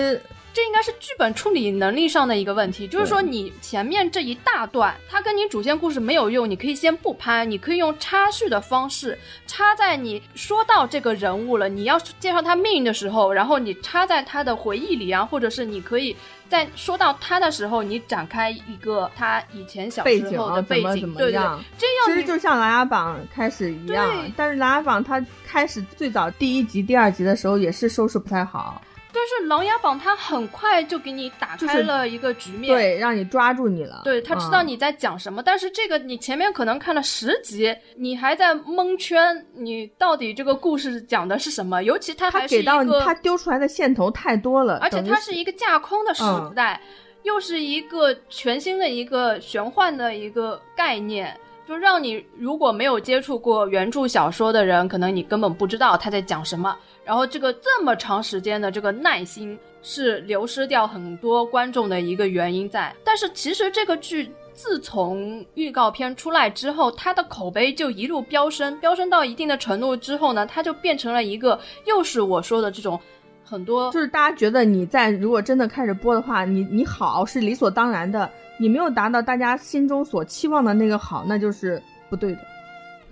这应该是剧本处理能力上的一个问题。就是说，你前面这一大段，它跟你主线故事没有用，你可以先不拍，你可以用插叙的方式插在你说到这个人物了，你要介绍他命运的时候，然后你插在他的回忆里啊，或者是你可以在说到他的时候，你展开一个他以前小时候的背景，对对，这样其实就像《琅琊榜》开始一样，但是《琅琊榜》它。开始最早第一集、第二集的时候也是收视不太好，但是《琅琊榜》它很快就给你打开了一个局面，对，让你抓住你了。对他知道你在讲什么，但是这个你前面可能看了十集，你还在蒙圈，你到底这个故事讲的是什么？尤其他还给到他丢出来的线头太多了，而且它是一个架空的时代，又是一个全新的一个玄幻的一个概念。就让你如果没有接触过原著小说的人，可能你根本不知道他在讲什么。然后这个这么长时间的这个耐心是流失掉很多观众的一个原因在。但是其实这个剧自从预告片出来之后，它的口碑就一路飙升，飙升到一定的程度之后呢，它就变成了一个又是我说的这种很多，就是大家觉得你在如果真的开始播的话，你你好是理所当然的。你没有达到大家心中所期望的那个好，那就是不对的。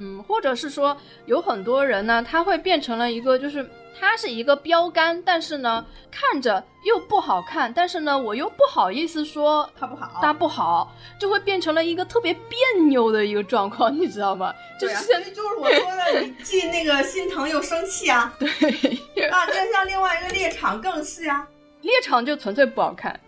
嗯，或者是说有很多人呢，他会变成了一个，就是他是一个标杆，但是呢，看着又不好看，但是呢，我又不好意思说他不好，他不好，就会变成了一个特别别扭的一个状况，你知道吗？[laughs] 就是就是我说的，你既那个心疼又生气啊。[laughs] 对啊，就像另外一个猎场更是啊，猎场就纯粹不好看，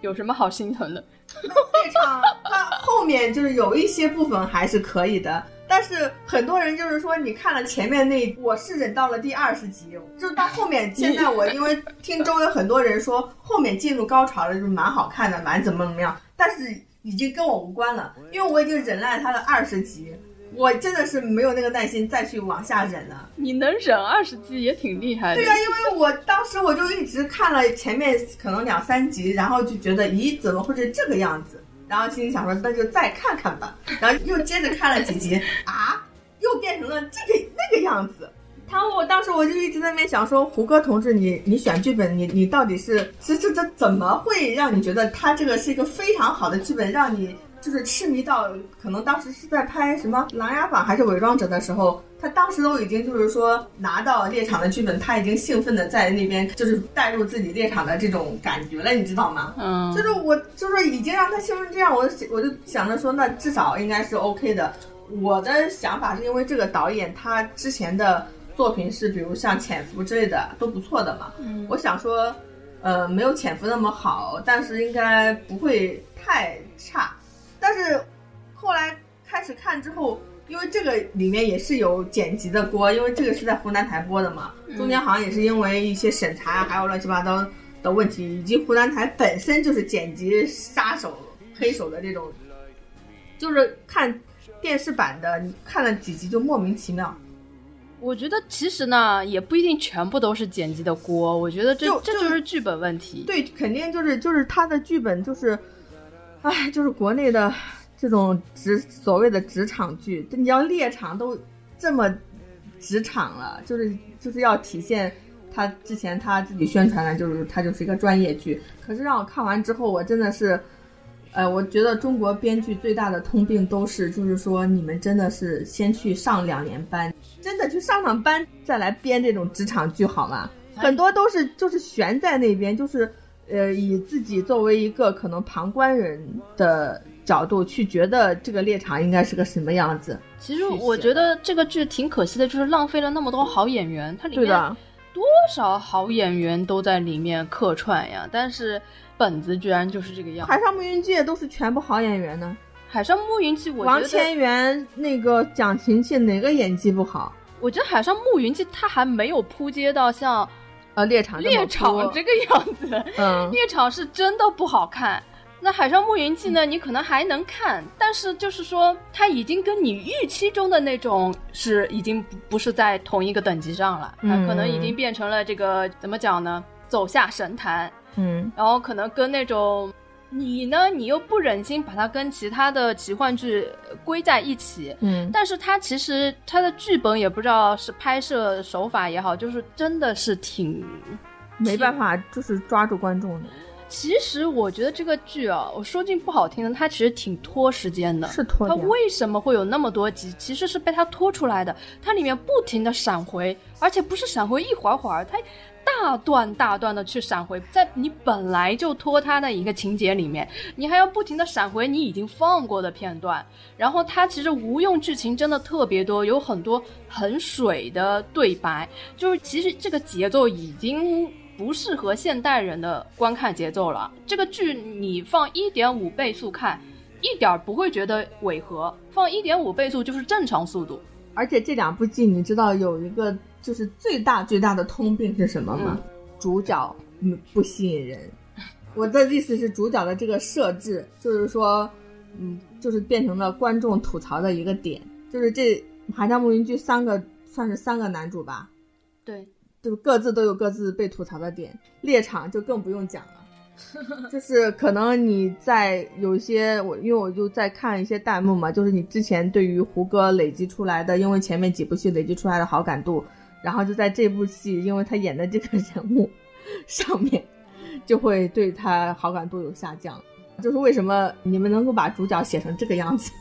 有什么好心疼的？猎场它后面就是有一些部分还是可以的，但是很多人就是说，你看了前面那，我是忍到了第二十集，就是到后面，现在我因为听周围很多人说，后面进入高潮了，就蛮好看的，蛮怎么怎么样，但是已经跟我无关了，因为我已经忍耐他的二十集。我真的是没有那个耐心再去往下忍了。你能忍二十集也挺厉害的。对啊，因为我当时我就一直看了前面可能两三集，然后就觉得，咦，怎么会是这个样子？然后心里想说，那就再看看吧。然后又接着看了几集，[laughs] 啊，又变成了这个那个样子。他我当时我就一直在那边想说，胡歌同志，你你选剧本，你你到底是这这这怎么会让你觉得他这个是一个非常好的剧本，让你？就是痴迷到可能当时是在拍什么《琅琊榜》还是《伪装者》的时候，他当时都已经就是说拿到猎场的剧本，他已经兴奋的在那边就是带入自己猎场的这种感觉了，你知道吗？嗯，就是我就是已经让他兴奋这样，我我就想着说，那至少应该是 OK 的。我的想法是因为这个导演他之前的作品是比如像《潜伏》之类的都不错的嘛，嗯，我想说，呃，没有《潜伏》那么好，但是应该不会太差。但是后来开始看之后，因为这个里面也是有剪辑的锅，因为这个是在湖南台播的嘛，中间好像也是因为一些审查还有乱七八糟的问题，以及湖南台本身就是剪辑杀手、黑手的这种，就是看电视版的，你看了几集就莫名其妙。我觉得其实呢，也不一定全部都是剪辑的锅，我觉得这这就是剧本问题。对，肯定就是就是他的剧本就是。唉，就是国内的这种职所谓的职场剧，你要猎场都这么职场了，就是就是要体现他之前他自己宣传的，就是他就是一个专业剧。可是让我看完之后，我真的是，呃，我觉得中国编剧最大的通病都是，就是说你们真的是先去上两年班，真的去上上班再来编这种职场剧好吗？很多都是就是悬在那边，就是。呃，以自己作为一个可能旁观人的角度去觉得这个猎场应该是个什么样子。其实我觉得这个剧挺可惜的，就是浪费了那么多好演员。它里面多少好演员都在里面客串呀，但是本子居然就是这个样。海上牧云记都是全部好演员呢。海上牧云记，我王千源那个蒋勤勤哪个演技不好？我觉得海上牧云记他还没有扑街到像。呃，猎场猎场这个样子，嗯，[laughs] 猎场是真的不好看。那《海上牧云记》呢？你可能还能看，但是就是说，它已经跟你预期中的那种是已经不不是在同一个等级上了，它可能已经变成了这个怎么讲呢？走下神坛，嗯，然后可能跟那种。你呢？你又不忍心把它跟其他的奇幻剧归在一起，嗯，但是它其实它的剧本也不知道是拍摄手法也好，就是真的是挺没办法，就是抓住观众的。其实我觉得这个剧啊，我说句不好听的，它其实挺拖时间的。是拖。它为什么会有那么多集？其实是被它拖出来的。它里面不停的闪回，而且不是闪回一会儿会儿，它。大段大段的去闪回，在你本来就拖沓的一个情节里面，你还要不停的闪回你已经放过的片段，然后它其实无用剧情真的特别多，有很多很水的对白，就是其实这个节奏已经不适合现代人的观看节奏了。这个剧你放一点五倍速看，一点不会觉得违和，放一点五倍速就是正常速度。而且这两部剧你知道有一个。就是最大最大的通病是什么吗？主角嗯不吸引人。[laughs] 我的意思是主角的这个设置，就是说，嗯，就是变成了观众吐槽的一个点。就是这《寒江暮云剧》三个算是三个男主吧，对，就各自都有各自被吐槽的点。猎场就更不用讲了，[laughs] 就是可能你在有一些我，因为我就在看一些弹幕嘛，就是你之前对于胡歌累积出来的，因为前面几部戏累积出来的好感度，然后就在这部戏，因为他演的这个人物上面，就会对他好感度有下降。就是为什么你们能够把主角写成这个样子？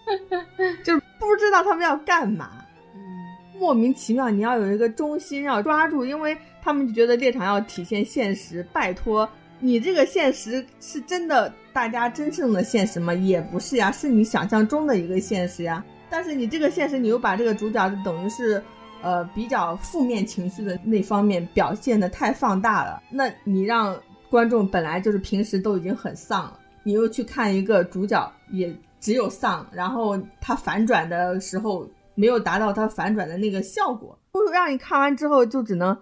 [laughs] 就是不知道他们要干嘛，嗯，莫名其妙。你要有一个中心要抓住，因为他们就觉得猎场要体现现实。拜托，你这个现实是真的，大家真正的现实吗？也不是呀，是你想象中的一个现实呀。但是你这个现实，你又把这个主角等于是，呃，比较负面情绪的那方面表现的太放大了。那你让观众本来就是平时都已经很丧了，你又去看一个主角也。只有丧，然后他反转的时候没有达到他反转的那个效果，就让你看完之后就只能，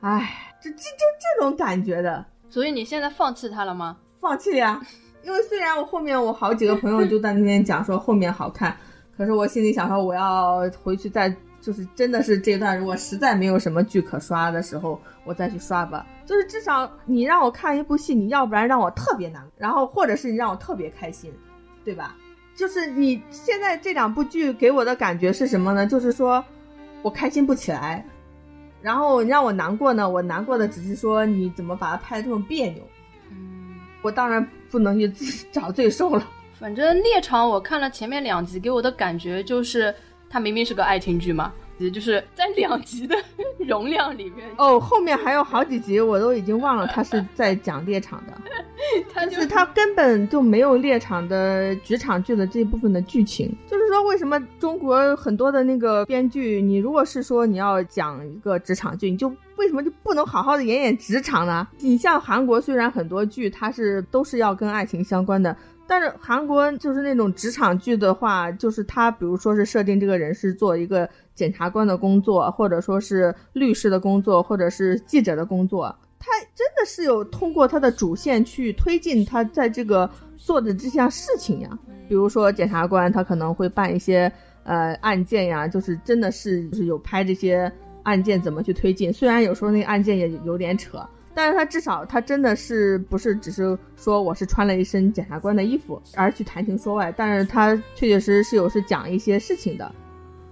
唉，就这就这种感觉的。所以你现在放弃他了吗？放弃呀，因为虽然我后面我好几个朋友就在那边讲说后面好看，可是我心里想说我要回去再就是真的是这段如果实在没有什么剧可刷的时候，我再去刷吧。就是至少你让我看一部戏，你要不然让我特别难，然后或者是你让我特别开心，对吧？就是你现在这两部剧给我的感觉是什么呢？就是说，我开心不起来，然后你让我难过呢，我难过的只是说你怎么把它拍的这么别扭。嗯，我当然不能去找罪受了。反正猎场我看了前面两集，给我的感觉就是，它明明是个爱情剧嘛。也就是在两集的 [laughs] 容量里面哦，后面还有好几集，我都已经忘了它是在讲猎场的，[laughs] 就是它根本就没有猎场的职场剧的这一部分的剧情。就是说，为什么中国很多的那个编剧，你如果是说你要讲一个职场剧，你就为什么就不能好好的演演职场呢？你像韩国，虽然很多剧它是都是要跟爱情相关的。但是韩国就是那种职场剧的话，就是他比如说是设定这个人是做一个检察官的工作，或者说是律师的工作，或者是记者的工作，他真的是有通过他的主线去推进他在这个做的这项事情呀。比如说检察官，他可能会办一些呃案件呀，就是真的是就是有拍这些案件怎么去推进，虽然有时候那个案件也有点扯。但是他至少他真的是不是只是说我是穿了一身检察官的衣服而去谈情说爱，但是他确确实实是有是讲一些事情的。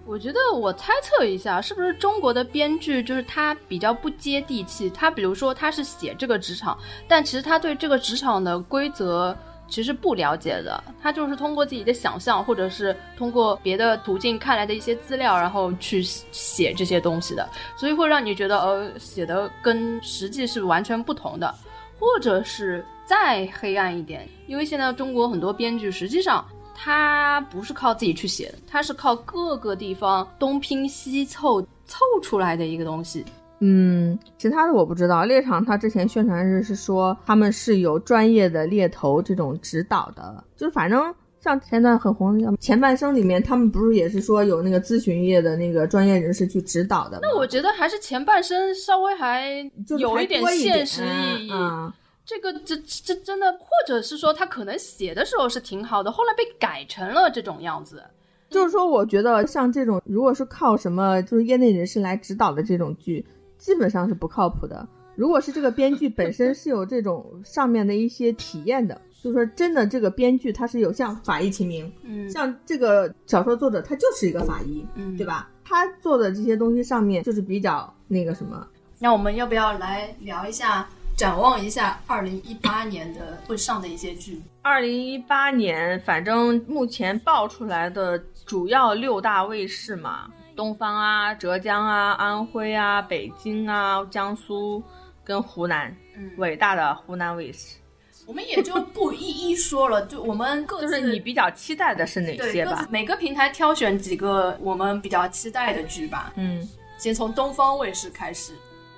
我觉得我猜测一下，是不是中国的编剧就是他比较不接地气？他比如说他是写这个职场，但其实他对这个职场的规则。其实不了解的，他就是通过自己的想象，或者是通过别的途径看来的一些资料，然后去写这些东西的，所以会让你觉得，呃，写的跟实际是完全不同的，或者是再黑暗一点，因为现在中国很多编剧实际上他不是靠自己去写的，他是靠各个地方东拼西凑凑出来的一个东西。嗯，其他的我不知道。猎场他之前宣传是是说他们是有专业的猎头这种指导的，就是反正像前段很红的前半生里面，他们不是也是说有那个咨询业的那个专业人士去指导的？那我觉得还是前半生稍微还有一点现实意义。啊，这个这这真的，或者是说他可能写的时候是挺好的，后来被改成了这种样子。就是说，我觉得像这种如果是靠什么就是业内人士来指导的这种剧。基本上是不靠谱的。如果是这个编剧本身是有这种上面的一些体验的，就是说真的，这个编剧他是有像法医秦明，嗯，像这个小说作者他就是一个法医，嗯，对吧？他做的这些东西上面就是比较那个什么。那我们要不要来聊一下，展望一下二零一八年的会上的一些剧？二零一八年，反正目前爆出来的主要六大卫视嘛。东方啊，浙江啊，安徽啊，北京啊，江苏跟湖南，嗯，伟大的湖南卫视，[laughs] 我们也就不一一说了，就我们各就是你比较期待的是哪些吧？每个平台挑选几个我们比较期待的剧吧。嗯，先从东方卫视开始，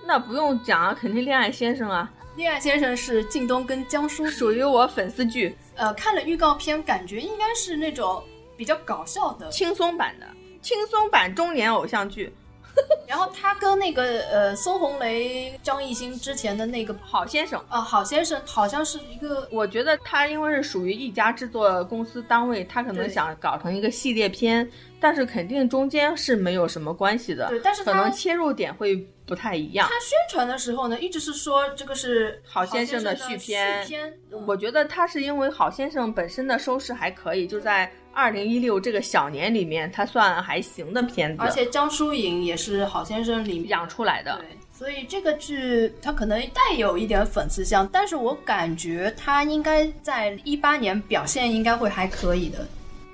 那不用讲啊，肯定恋爱先生啊，恋爱先生是靳东跟江疏，属于我粉丝剧。呃，看了预告片，感觉应该是那种比较搞笑的轻松版的。轻松版中年偶像剧，[laughs] 然后他跟那个呃孙红雷、张艺兴之前的那个好先生呃、好先生好像是一个我觉得他因为是属于一家制作公司单位，他可能想搞成一个系列片，但是肯定中间是没有什么关系的。对，但是可能切入点会不太一样。他宣传的时候呢，一直是说这个是好先生的的续篇续篇嗯我觉得他是因为好先生本身的收视还可以，就在二零一六这个小年里面，他算还行的片子，而且江疏影也是好先生里面养出来的。对，所以这个剧它可能带有一点粉丝向，但是我感觉它应该在一八年表现应该会还可以的。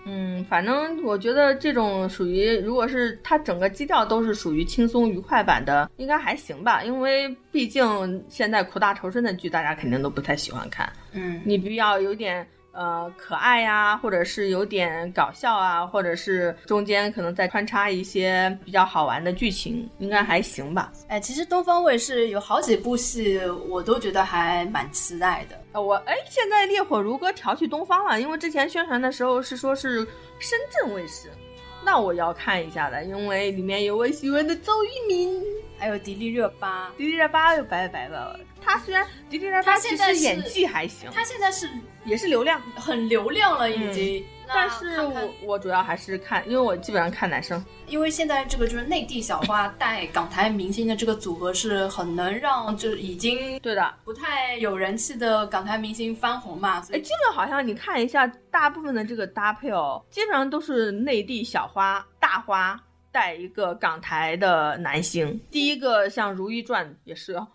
嗯，反正我觉得这种属于，如果是它整个基调都是属于轻松愉快版的，应该还行吧。因为毕竟现在苦大仇深的剧，大家肯定都不太喜欢看。嗯，你比较有点呃可爱呀、或者是有点搞笑啊，或者是中间可能再穿插一些比较好玩的剧情，应该还行吧。哎，其实东方卫视有好几部戏，我都觉得还蛮期待的。呃，我哎，现在烈火如歌调去东方了，因为之前宣传的时候是说是深圳卫视，那我要看一下的，因为里面有我喜欢的邹玉敏。还有迪丽热巴，迪丽热巴又拜拜了，她虽然迪丽热巴其实演技还行，他现在是也是流量，很流量了，已经。那但是我我主要还是看，因为我基本上看男生。因为现在这个就是内地小花带港台明星的这个组合是很能让就是已经对的，不太有人气的港台明星翻红嘛，所哎，以基本好像你看一下，大部分的这个搭配哦，基本上都是内地小花、大花带一个港台的男星。第一个像《如懿传》也是哦，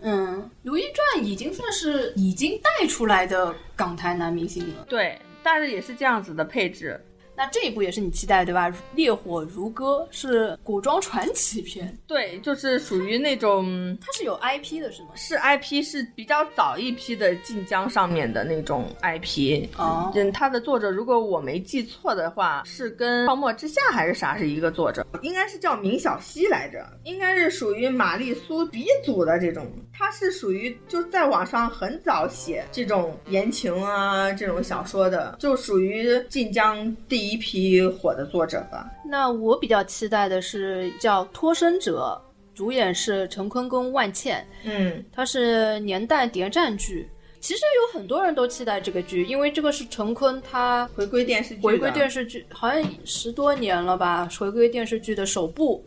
嗯，《如懿传》已经算是已经带出来的港台男明星了。对，但是也是这样子的配置。那这一部也是你期待对吧？《烈火如歌》是古装传奇片，对，就是属于那种它是有 IP 的是吗？是 IP 是比较早一批的晋江上面的那种 IP。哦，嗯，它的作者如果我没记错的话，是跟《泡沫之夏》还是啥是一个作者，应该是叫明晓溪来着，应该是属于玛丽苏鼻祖的这种。他是属于就在网上很早写这种言情啊这种小说的，就属于晋江第一批火的作者吧。那我比较期待的是叫《脱身者》，主演是陈坤跟万茜，嗯，它是年代谍战剧。其实有很多人都期待这个剧，因为这个是陈坤他回归电视剧，回归电视剧，好像十多年了吧，回归电视剧的首部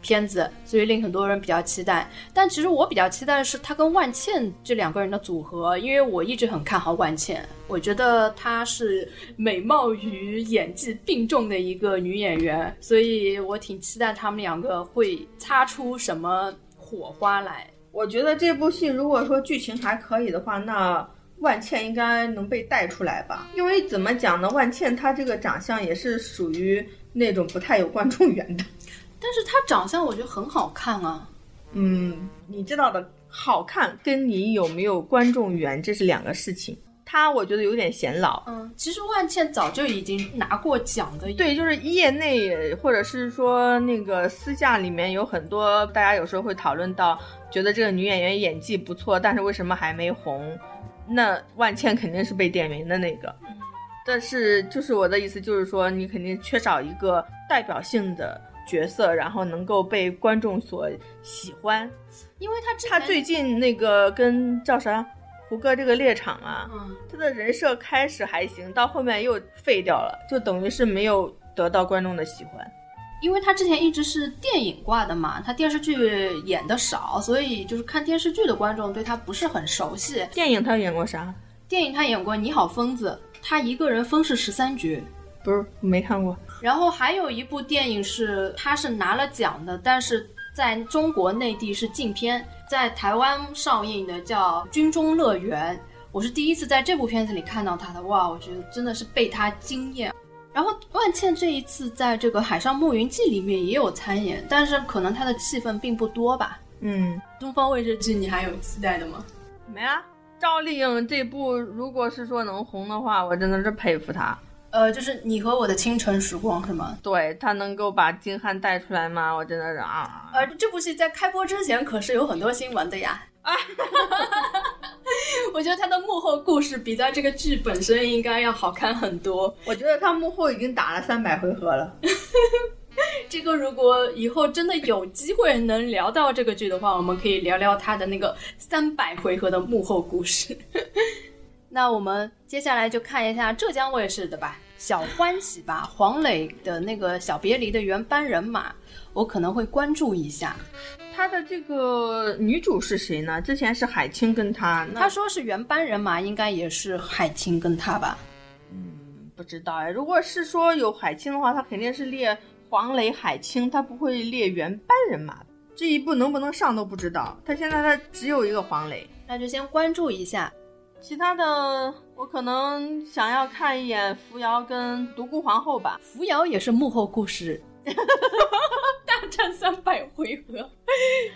片子，所以令很多人比较期待。但其实我比较期待的是他跟万茜这两个人的组合，因为我一直很看好万茜，我觉得她是美貌与演技并重的一个女演员，所以我挺期待他们两个会擦出什么火花来。我觉得这部戏如果说剧情还可以的话，那万茜应该能被带出来吧？因为怎么讲呢，万茜她这个长相也是属于那种不太有观众缘的。但是她长相我觉得很好看啊，嗯，你知道的，好看跟你有没有观众缘这是两个事情。她我觉得有点显老。嗯，其实万茜早就已经拿过奖的，对，就是业内或者是说那个私下里面有很多，大家有时候会讨论到，觉得这个女演员演技不错，但是为什么还没红？那万茜肯定是被点名的那个。但是就是我的意思就是说，你肯定缺少一个代表性的角色，然后能够被观众所喜欢。因为他之他最近那个跟叫啥胡歌这个猎场啊，嗯。他的人设开始还行，到后面又废掉了，就等于是没有得到观众的喜欢。因为他之前一直是电影挂的嘛，他电视剧演的少，所以就是看电视剧的观众对他不是很熟悉。电影他演过啥？电影他演过《你好，疯子》，他一个人分饰十三角。不是，没看过。然后还有一部电影是他是拿了奖的，但是在中国内地是禁片，在台湾上映的叫《军中乐园》，我是第一次在这部片子里看到他的，哇，我觉得真的是被他惊艳。然后万茜这一次在这个《海上牧云记》里面也有参演，但是可能她的戏份并不多吧。嗯，东方卫视剧你还有期待的吗？没啊。赵丽颖这部如果是说能红的话，我真的是佩服她。呃，就是你和我的清晨时光是吗？对他能够把金瀚带出来吗？我真的是啊。呃，这部戏在开播之前可是有很多新闻的呀。[laughs] 啊，我觉得他的幕后故事比在这个剧本身应该要好看很多。我觉得他幕后已经打了三百回合了。[laughs] 这个如果以后真的有机会能聊到这个剧的话，我们可以聊聊他的那个三百回合的幕后故事。[laughs] 那我们接下来就看一下浙江卫视的吧，《小欢喜》吧，黄磊的那个《小别离》的原班人马，我可能会关注一下。他的这个女主是谁呢？之前是海清跟他，他说是原班人马，应该也是海清跟他吧？嗯，不知道哎。如果是说有海清的话，他肯定是列黄磊、海清，他不会列原班人马。这一部能不能上都不知道。他现在他只有一个黄磊，那就先关注一下。其他的，我可能想要看一眼扶摇跟独孤皇后吧。扶摇也是幕后故事，[laughs] 大战三百回合，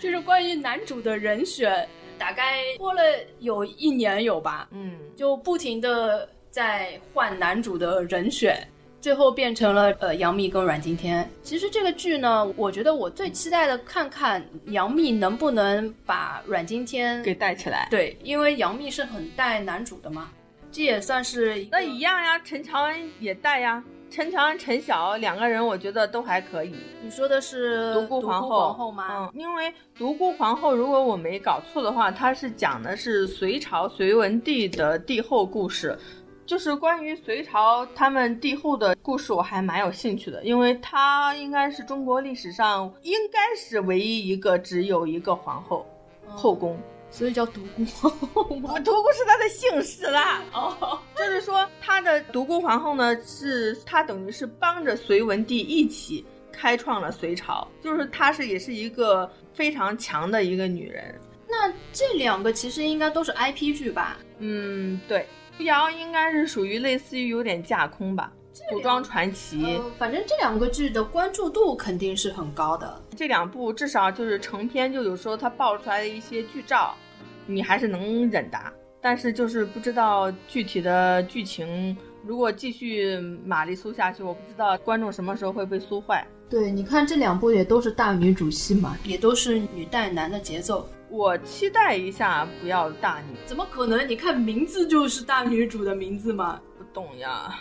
就是关于男主的人选，大概过了有一年有吧。嗯，就不停的在换男主的人选。最后变成了呃杨幂跟阮经天。其实这个剧呢，我觉得我最期待的看看杨幂能不能把阮经天给带起来。对，因为杨幂是很带男主的嘛，这也算是那一样呀。陈乔恩也带呀，陈乔恩、陈晓两个人，我觉得都还可以。你说的是独孤皇后吗？嗯，因为独孤皇后，如果我没搞错的话，它是讲的是隋朝隋文帝的帝后故事。就是关于隋朝他们帝后的故事，我还蛮有兴趣的，因为她应该是中国历史上应该是唯一一个只有一个皇后后宫，所以叫独孤皇后。独孤是她的姓氏啦。哦，[laughs] 就是说她的独孤皇后呢，是她等于是帮着隋文帝一起开创了隋朝，就是她是也是一个非常强的一个女人。那这两个其实应该都是 IP 剧吧？嗯，对。扶摇应该是属于类似于有点架空吧，古装传奇。反正这两个剧的关注度肯定是很高的。这两部至少就是成片，就有时候它爆出来的一些剧照，你还是能忍的。但是就是不知道具体的剧情，如果继续玛丽苏下去，我不知道观众什么时候会被苏坏。对，你看这两部也都是大女主戏嘛，也都是女带男的节奏。我期待一下，不要大女，怎么可能？你看名字就是大女主的名字吗？不懂呀。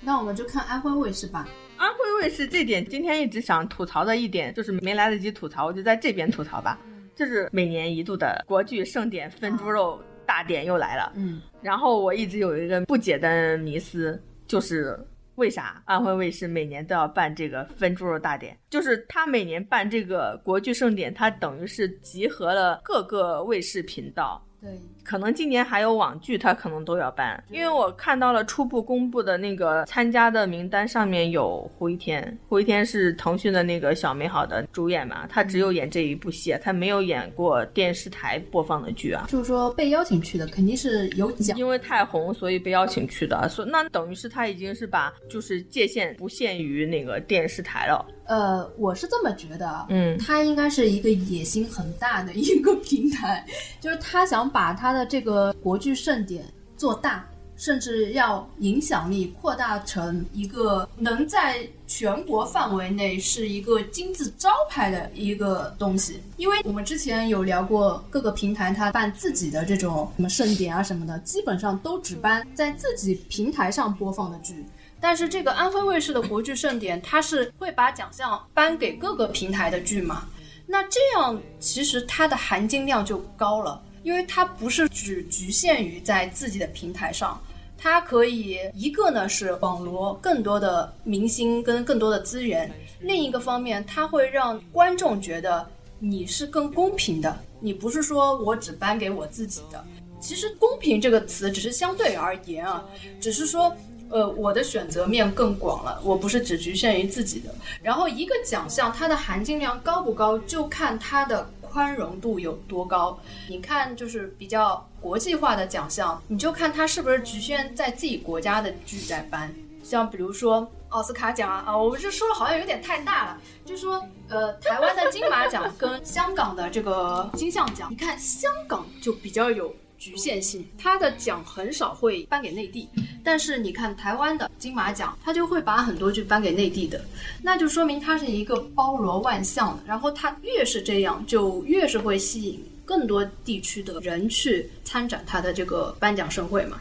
那我们就看安徽卫视吧。安徽卫视这点，今天一直想吐槽的一点，就是没来得及吐槽，我就在这边吐槽吧。就是每年一度的国剧盛典分猪肉大典又来了。嗯。然后我一直有一个不解的迷思，就是。为啥安徽卫视每年都要办这个分猪肉大典？就是他每年办这个国剧盛典，他等于是集合了各个卫视频道。对，可能今年还有网剧，他可能都要办，因为我看到了初步公布的那个参加的名单上面有胡一天，胡一天是腾讯的那个小美好的主演嘛，他只有演这一部戏，他没有演过电视台播放的剧啊。就是说被邀请去的肯定是有奖，因为太红，所以被邀请去的，所那等于是他已经是把就是界限不限于那个电视台了。呃，我是这么觉得，嗯，他应该是一个野心很大的一个平台，就是他想把他的这个国剧盛典做大，甚至要影响力扩大成一个能在全国范围内是一个金字招牌的一个东西。因为我们之前有聊过，各个平台它办自己的这种什么盛典啊什么的，基本上都只办在自己平台上播放的剧。但是这个安徽卫视的国剧盛典，它是会把奖项颁给各个平台的剧嘛？那这样其实它的含金量就高了，因为它不是只局限于在自己的平台上，它可以一个呢是网罗更多的明星跟更多的资源，另一个方面它会让观众觉得你是更公平的，你不是说我只颁给我自己的。其实公平这个词只是相对而言啊，只是说。呃，我的选择面更广了，我不是只局限于自己的。然后一个奖项它的含金量高不高，就看它的宽容度有多高。你看，就是比较国际化的奖项，你就看它是不是局限在自己国家的剧在颁。像比如说奥斯卡奖啊，啊，我们这说的好像有点太大了。就说呃，台湾的金马奖跟香港的这个金像奖，你看香港就比较有。局限性，他的奖很少会颁给内地，但是你看台湾的金马奖，他就会把很多剧颁给内地的，那就说明它是一个包罗万象的。然后它越是这样，就越是会吸引更多地区的人去参展他的这个颁奖盛会嘛。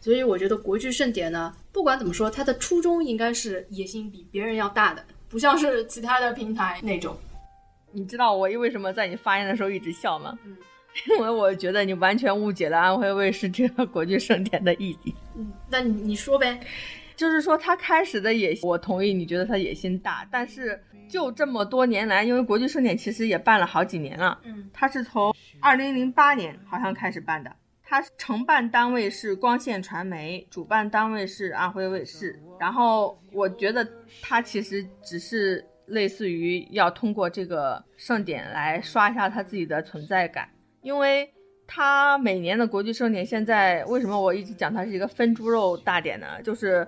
所以我觉得国剧盛典呢，不管怎么说，它的初衷应该是野心比别人要大的。不像是其他的平台那种。你知道我为什么在你发言的时候一直笑吗？嗯，[laughs] 因为我觉得你完全误解了安徽卫视这个国剧盛典的意义。嗯，那你你说呗。就是说他开始的野心，我同意，你觉得他野心大，但是就这么多年来，因为国剧盛典其实也办了好几年了，嗯，他是从二零零八年好像开始办的，他承办单位是光线传媒，主办单位是安徽卫视，然后我觉得他其实只是类似于要通过这个盛典来刷一下他自己的存在感，因为。他每年的国际盛典，现在为什么我一直讲它是一个分猪肉大典呢？就是，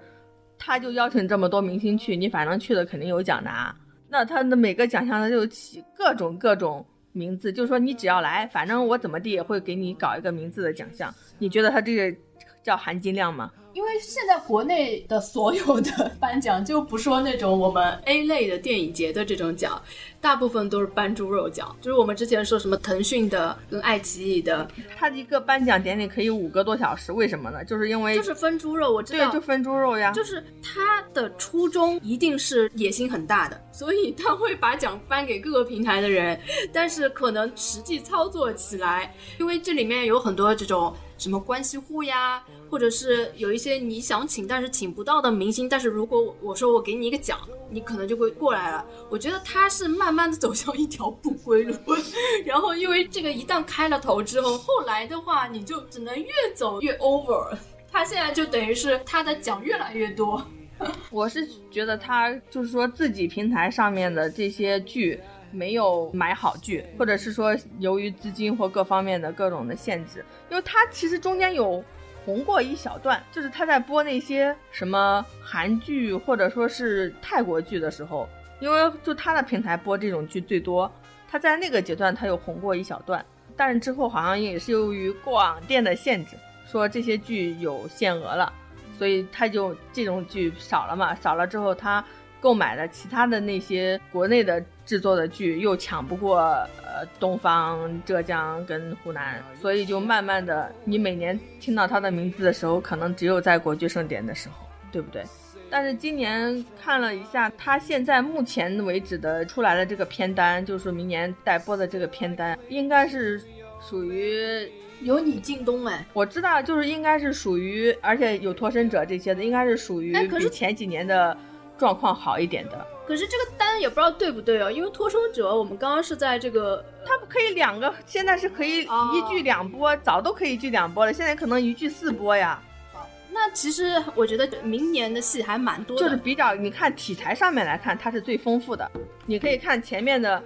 他就邀请这么多明星去，你反正去了肯定有奖拿。那他的每个奖项他就起各种各种名字，就是说你只要来，反正我怎么地也会给你搞一个名字的奖项。你觉得他这个叫含金量吗？因为现在国内的所有的 [laughs] 颁奖，就不说那种我们 A 类的电影节的这种奖，大部分都是颁猪肉奖。就是我们之前说什么腾讯的跟爱奇艺的，它的一个颁奖典礼可以五个多小时，为什么呢？就是因为就是分猪肉，我知道，对，就分猪肉呀。就是他的初衷一定是野心很大的，所以他会把奖颁给各个平台的人，但是可能实际操作起来，因为这里面有很多这种。什么关系户呀，或者是有一些你想请但是请不到的明星，但是如果我说我给你一个奖，你可能就会过来了。我觉得他是慢慢的走向一条不归路，[laughs] 然后因为这个一旦开了头之后，后来的话你就只能越走越 over。他现在就等于是他的奖越来越多。[laughs] 我是觉得他就是说自己平台上面的这些剧。没有买好剧，或者是说由于资金或各方面的各种的限制，因为他其实中间有红过一小段，就是他在播那些什么韩剧或者说是泰国剧的时候，因为就他的平台播这种剧最多，他在那个阶段他有红过一小段，但是之后好像也是由于广电的限制，说这些剧有限额了，所以他就这种剧少了嘛，少了之后他。购买了其他的那些国内的制作的剧，又抢不过呃东方、浙江跟湖南，所以就慢慢的，你每年听到他的名字的时候，可能只有在国剧盛典的时候，对不对？但是今年看了一下，他现在目前为止的出来的这个片单，就是明年待播的这个片单，应该是属于有你进东哎，我知道，就是应该是属于，而且有脱身者这些的，应该是属于比前几年的。状况好一点的，可是这个单也不知道对不对哦？因为脱生者，我们刚刚是在这个，它可以两个，现在是可以一剧两播，早都可以一剧两播了，现在可能一剧四播呀。好，那其实我觉得明年的戏还蛮多的，就是比较你看题材上面来看，它是最丰富的。你可以看前面的，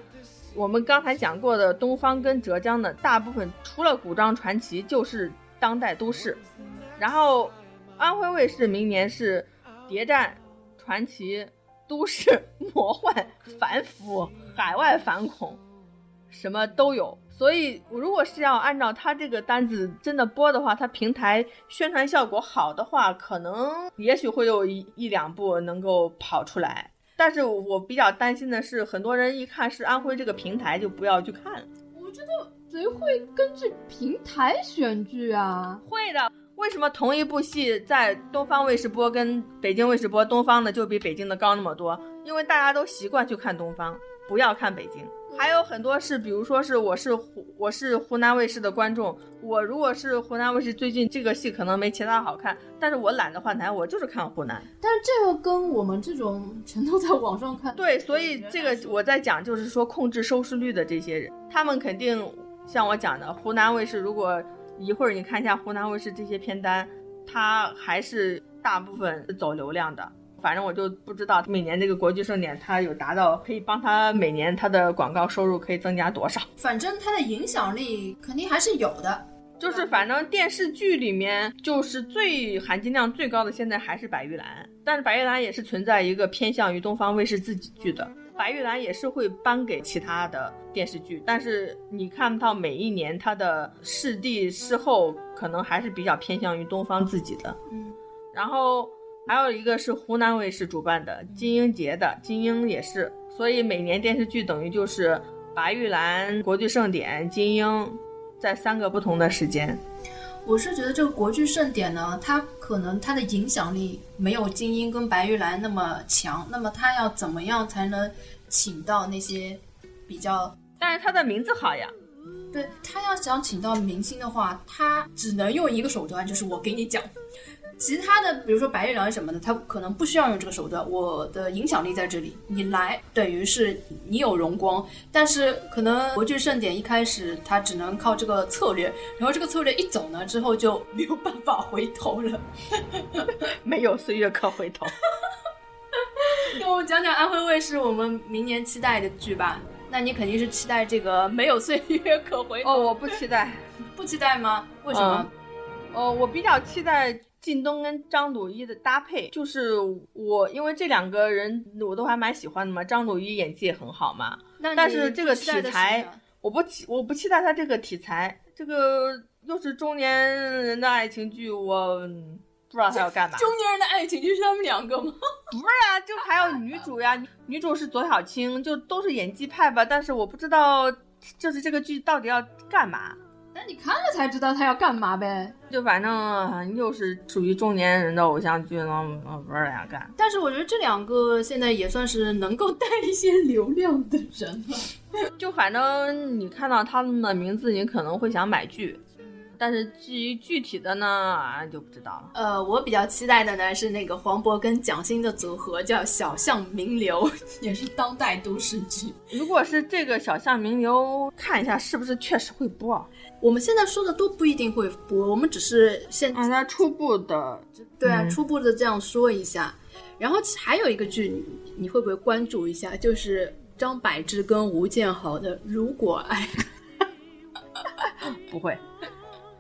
我们刚才讲过的东方跟浙江的大部分，除了古装传奇就是当代都市，然后安徽卫视明年是谍战。传奇、都市、[laughs] 魔幻、反腐、海外反恐，什么都有。所以，如果是要按照他这个单子真的播的话，他平台宣传效果好的话，可能也许会有一一两部能够跑出来。但是我比较担心的是，很多人一看是安徽这个平台，就不要去看了。我觉得谁会根据平台选剧啊？会的。为什么同一部戏在东方卫视播跟北京卫视播，东方的就比北京的高那么多？因为大家都习惯去看东方，不要看北京。还有很多是，比如说是我是湖我是湖南卫视的观众，我如果是湖南卫视最近这个戏可能没其他好看，但是我懒得换台，我就是看湖南。但是这个跟我们这种全都在网上看，对，所以这个我在讲就是说控制收视率的这些人，他们肯定像我讲的，湖南卫视如果。一会儿你看一下湖南卫视这些片单，它还是大部分走流量的。反正我就不知道每年这个国际盛典，它有达到可以帮他每年它的广告收入可以增加多少。反正它的影响力肯定还是有的。就是反正电视剧里面，就是最含金量最高的，现在还是白玉兰。但是白玉兰也是存在一个偏向于东方卫视自己剧的。白玉兰也是会颁给其他的电视剧，但是你看到每一年它的视帝视后，可能还是比较偏向于东方自己的。嗯，然后还有一个是湖南卫视主办的金鹰节的金鹰也是，所以每年电视剧等于就是白玉兰、国剧盛典、金鹰，在三个不同的时间。我是觉得这个国剧盛典呢，它可能它的影响力没有金英跟白玉兰那么强，那么它要怎么样才能请到那些比较？但是它的名字好呀。对他要想请到明星的话，他只能用一个手段，就是我给你讲。其他的，比如说白玉兰什么的，他可能不需要用这个手段。我的影响力在这里，你来等于是你有荣光，但是可能国剧盛典一开始他只能靠这个策略，然后这个策略一走呢，之后就没有办法回头了，没有岁月可回头。那我们讲讲安徽卫视我们明年期待的剧吧。那你肯定是期待这个没有岁月可回头哦，我不期待，[laughs] 不期待吗？为什么？哦，我比较期待靳东跟张鲁一的搭配，就是我因为这两个人我都还蛮喜欢的嘛，张鲁一演技也很好嘛。但是这个题材我不期我不期待他这个题材，这个又是中年人的爱情剧，我。不知道他要干嘛？中年人的爱情就是他们两个吗？[laughs] 不是啊，就还有女主呀，女主是左小青，就都是演技派吧。但是我不知道，就是这个剧到底要干嘛？那你看了才知道他要干嘛呗。就反正又是属于中年人的偶像剧呢，不知道咋干。但是我觉得这两个现在也算是能够带一些流量的人了。[laughs] 就反正你看到他们的名字，你可能会想买剧。但是至于具体的呢，就不知道了。呃，我比较期待的呢是那个黄渤跟蒋欣的组合，叫《小巷名流》，[laughs] 也是当代都市剧。如果是这个《小巷名流》，看一下是不是确实会播？我们现在说的都不一定会播，我们只是现在初步的，对啊，初步的这样说一下。然后还有一个剧，你会不会关注一下？就是张柏芝跟吴建豪的《如果爱》。不会。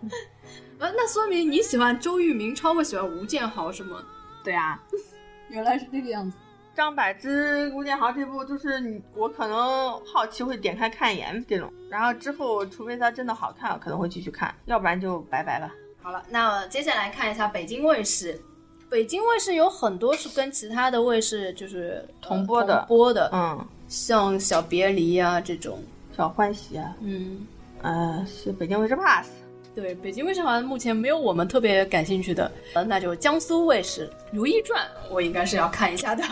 [laughs] 呃，那说明你喜欢周渝民超过喜欢吴建豪是吗？对啊，[laughs] 原来是这个样子。张柏芝、吴建豪这部就是我可能好奇会点开看一眼这种，然后之后除非它真的好看，可能会继续看，要不然就拜拜了。好了，那接下来看一下北京卫视。北京卫视有很多是跟其他的卫视就是同播的，播的，嗯，像小别离啊这种，小欢喜啊，嗯，呃，是北京卫视 Plus。对，北京卫视好像目前没有我们特别感兴趣的，呃，那就江苏卫视《如懿传》，我应该是要看一下的。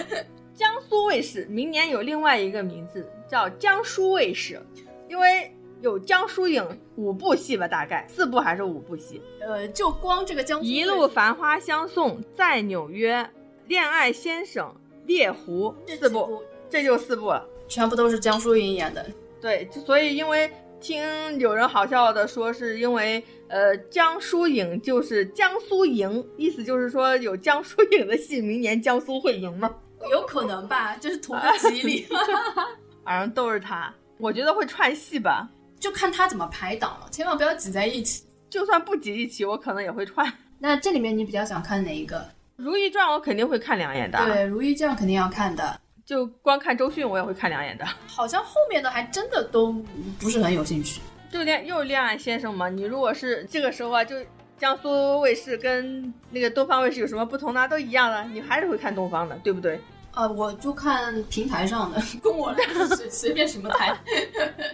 [laughs] 江苏卫视明年有另外一个名字叫江苏卫视，因为有江疏影五部戏吧，大概四部还是五部戏？呃，就光这个江苏一路繁花相送，在纽约，恋爱先生，猎狐四部，这就四部了，全部都是江疏影演的。对，就所以因为。听有人好笑的说，是因为呃江疏影就是江苏赢，意思就是说有江疏影的戏，明年江苏会赢吗？有可能吧，就是图个吉利。[laughs] 反正都是他，我觉得会串戏吧，就看他怎么排档了，千万不要挤在一起。就算不挤一起，我可能也会串。那这里面你比较想看哪一个？《如懿传》我肯定会看两眼的。对，《如懿传》肯定要看的。就光看周迅，我也会看两眼的。[laughs] 好像后面的还真的都不是很有兴趣。就恋又是恋爱先生嘛？你如果是这个时候啊，就江苏卫视跟那个东方卫视有什么不同呢？都一样的，你还是会看东方的，对不对？啊，我就看平台上的，跟我 [laughs] 来随随便什么台。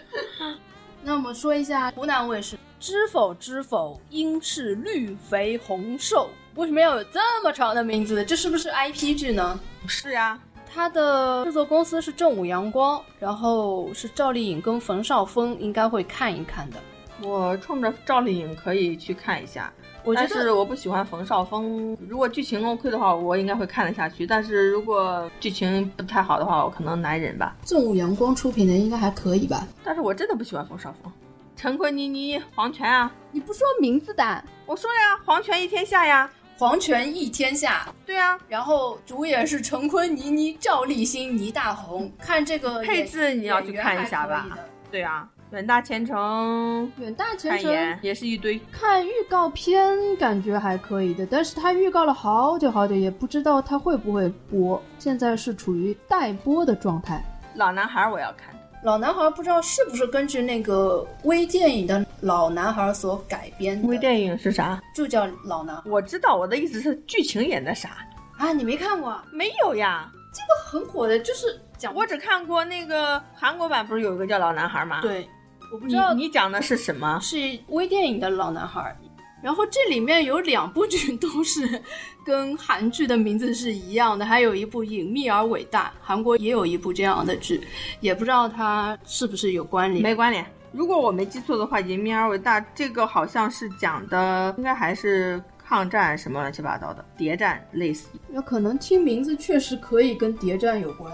[laughs] 那我们说一下湖南卫视，知否知否，应是绿肥红瘦。为什么要有这么长的名字？这是不是 IP 剧呢？是呀。它的制作公司是正午阳光，然后是赵丽颖跟冯绍峰，应该会看一看的。我冲着赵丽颖可以去看一下，我但是我不喜欢冯绍峰。如果剧情 OK 的话，我应该会看得下去。但是如果剧情不太好的话，我可能难忍吧。正午阳光出品的应该还可以吧？但是我真的不喜欢冯绍峰。陈坤、倪妮、黄泉啊，你不说名字的？我说呀，黄泉一天下呀。皇权一天下，对啊，然后主演是陈坤、倪妮、赵立新、倪大红。看这个配置，你要去看一下吧。对啊，远大前程，远大前程也是一堆。看预告片感觉还可以的，但是他预告了好久好久，也不知道他会不会播。现在是处于待播的状态。老男孩我要看。老男孩不知道是不是根据那个微电影的老男孩所改编的？微电影是啥？就叫老男。我知道，我的意思是剧情演的啥啊？你没看过？没有呀。这个很火的，就是讲我只看过那个韩国版，不是有一个叫老男孩吗？对，我不知道你讲的是什么？是微电影的老男孩。然后这里面有两部剧都是跟韩剧的名字是一样的，还有一部《隐秘而伟大》，韩国也有一部这样的剧，也不知道它是不是有关联。没关联。如果我没记错的话，《隐秘而伟大》这个好像是讲的，应该还是抗战什么乱七八糟的谍战类似。那可能听名字确实可以跟谍战有关。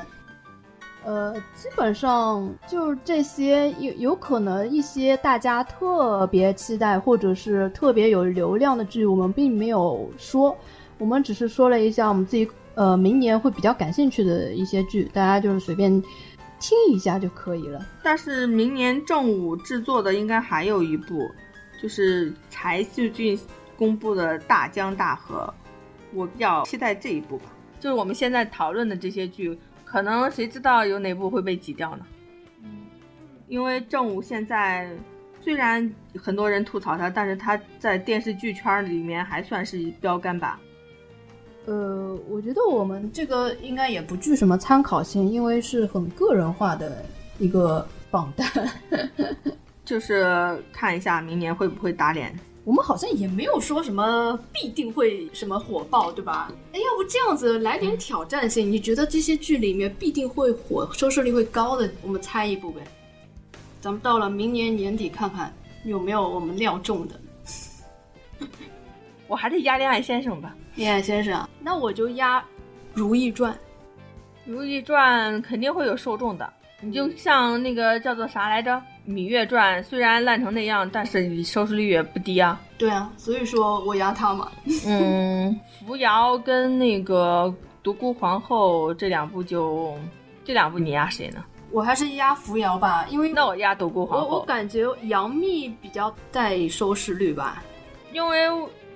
呃，基本上就是这些，有有可能一些大家特别期待或者是特别有流量的剧，我们并没有说，我们只是说了一下我们自己呃明年会比较感兴趣的一些剧，大家就是随便听一下就可以了。但是明年正午制作的应该还有一部，就是才最近公布的《大江大河》，我比较期待这一部吧。就是我们现在讨论的这些剧。可能谁知道有哪部会被挤掉呢？因为正午现在虽然很多人吐槽他，但是他在电视剧圈里面还算是标杆吧。呃，我觉得我们这个应该也不具什么参考性，因为是很个人化的一个榜单，[laughs] 就是看一下明年会不会打脸。我们好像也没有说什么必定会什么火爆，对吧？哎，要不这样子来点挑战性？你觉得这些剧里面必定会火、收视率会高的，我们猜一部呗。咱们到了明年年底看看有没有我们料中的。[laughs] 我还是压恋爱先生吧。恋爱先生，那我就压《如懿传》。《如懿传》肯定会有受众的。你就像那个叫做啥来着？《芈月传》虽然烂成那样，但是收视率也不低啊。对啊，所以说我压他嘛。[laughs] 嗯，扶摇跟那个独孤皇后这两部就，这两部你压谁呢？我还是压扶摇吧，因为那我压独孤皇后。我我感觉杨幂比较带收视率吧，因为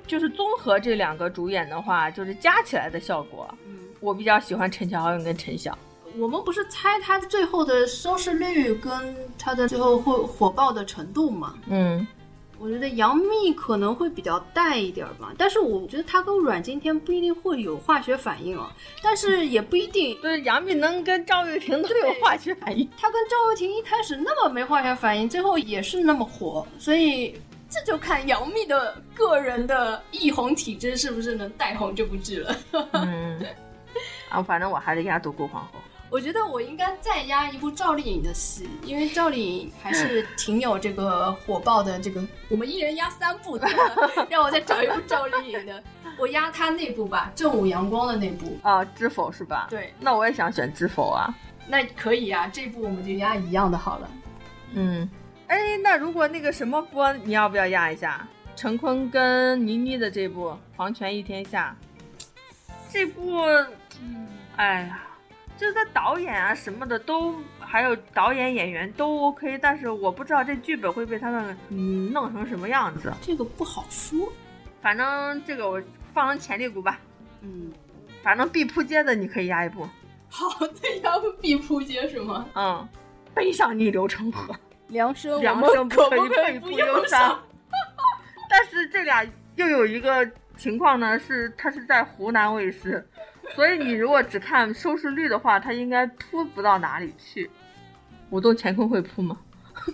就是综合这两个主演的话，就是加起来的效果。嗯，我比较喜欢陈乔恩跟陈晓。我们不是猜他最后的收视率跟他的最后会火爆的程度嘛？嗯，我觉得杨幂可能会比较淡一点吧，但是我觉得她跟阮经天不一定会有化学反应啊，但是也不一定。对，杨幂能跟赵又廷都有化学反应，她跟赵又廷一开始那么没化学反应，最后也是那么火，所以这就看杨幂的个人的易红体质是不是能带红这部剧了。嗯，啊，反正我还是压独孤皇后。我觉得我应该再压一部赵丽颖的戏，因为赵丽颖还是挺有这个火爆的。这个我们一人压三部，[laughs] 让我再找一部赵丽颖的，我压她那部吧，《正午阳光》的那部啊，《知否》是吧？对，那我也想选《知否》啊。那可以啊，这部我们就压一样的好了。嗯，哎，那如果那个什么播，你要不要压一下？陈坤跟倪妮的这部《黄泉一天下》，这部，哎呀。就是他导演啊什么的都，还有导演演员都 OK，但是我不知道这剧本会被他们嗯弄成什么样子，这个不好说。反正这个我放成潜力股吧。嗯，反正必扑街的你可以压一部。好的，压部必扑街是吗？嗯，悲上逆流成河，凉生凉生可不可以不忧伤？[laughs] 但是这俩又有一个情况呢，是它是在湖南卫视。所以你如果只看收视率的话，它应该扑不到哪里去。舞动乾坤会扑吗？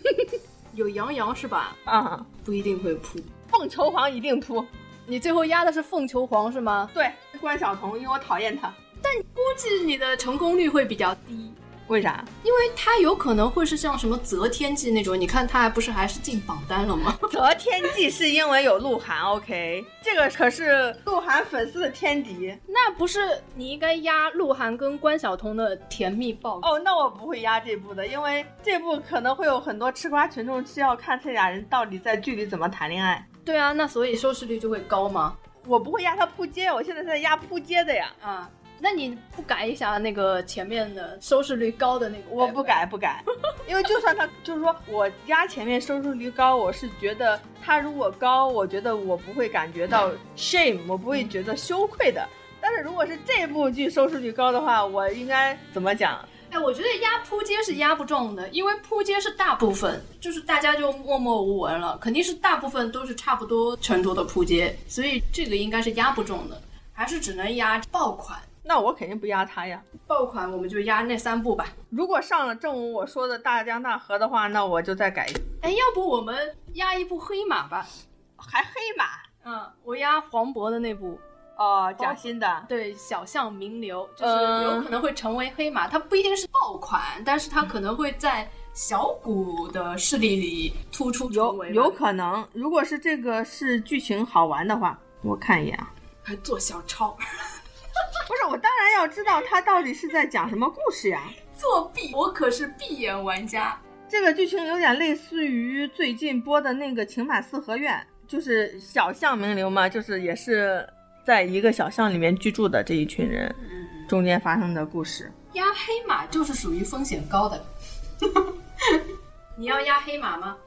[laughs] 有杨洋是吧？啊，不一定会扑。凤求凰一定扑。你最后压的是凤求凰是吗？对，关晓彤，因为我讨厌她。但估计你的成功率会比较低。为啥？因为他有可能会是像什么择天记那种，你看他还不是还是进榜单了吗？[laughs] 择天记是因为有鹿晗，OK，这个可是鹿晗粉丝的天敌。那不是你应该压鹿晗跟关晓彤的甜蜜报哦？那我不会压这部的，因为这部可能会有很多吃瓜群众需要看这俩人到底在剧里怎么谈恋爱。对啊，那所以收视率就会高吗？我不会压他扑街，我现在在压扑街的呀。啊。那你不改一下那个前面的收视率高的那个？我不改不改，因为就算他就是说我压前面收视率高，我是觉得他如果高，我觉得我不会感觉到 shame，我不会觉得羞愧的。但是如果是这部剧收视率高的话，我应该怎么讲？哎，我觉得压扑街是压不中的，因为扑街是大部分，就是大家就默默无闻了，肯定是大部分都是差不多程度的扑街，所以这个应该是压不中的，还是只能压爆款。那我肯定不压他呀，爆款我们就压那三部吧。如果上了正午我说的大江大河的话，那我就再改一。哎，要不我们压一部黑马吧？还黑马？嗯，我压黄渤的那部。哦，贾欣的对小巷名流，就是有可能会成为黑马，它不一定是爆款，但是它可能会在小股的势力里突出有有可能，如果是这个是剧情好玩的话，我看一眼啊，还做小抄，[laughs] 不是我当然要知道他到底是在讲什么故事呀？作弊，我可是闭眼玩家。这个剧情有点类似于最近播的那个《情满四合院》，就是小巷名流嘛，就是也是。在一个小巷里面居住的这一群人，中间发生的故事。压黑马就是属于风险高的。[laughs] 你要压黑马吗？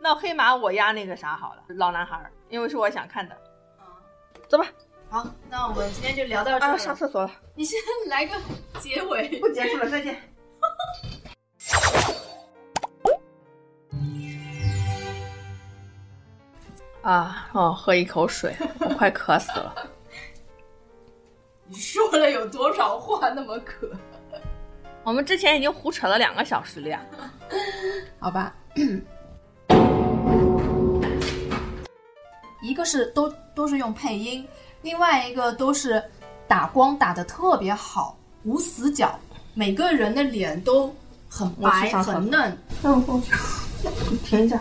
那黑马我压那个啥好了，老男孩，因为是我想看的。嗯走吧。好，那我们今天就聊到这儿。上厕所了。你先来个结尾。不结束了，再见。[laughs] 啊哦，喝一口水，我快渴死了。你说了有多少话那么渴？[laughs] 我们之前已经胡扯了两个小时了呀。[laughs] 好吧，一个是都都是用配音，另外一个都是打光打的特别好，无死角，每个人的脸都很白很嫩。让我过去，你 [laughs] 停一下。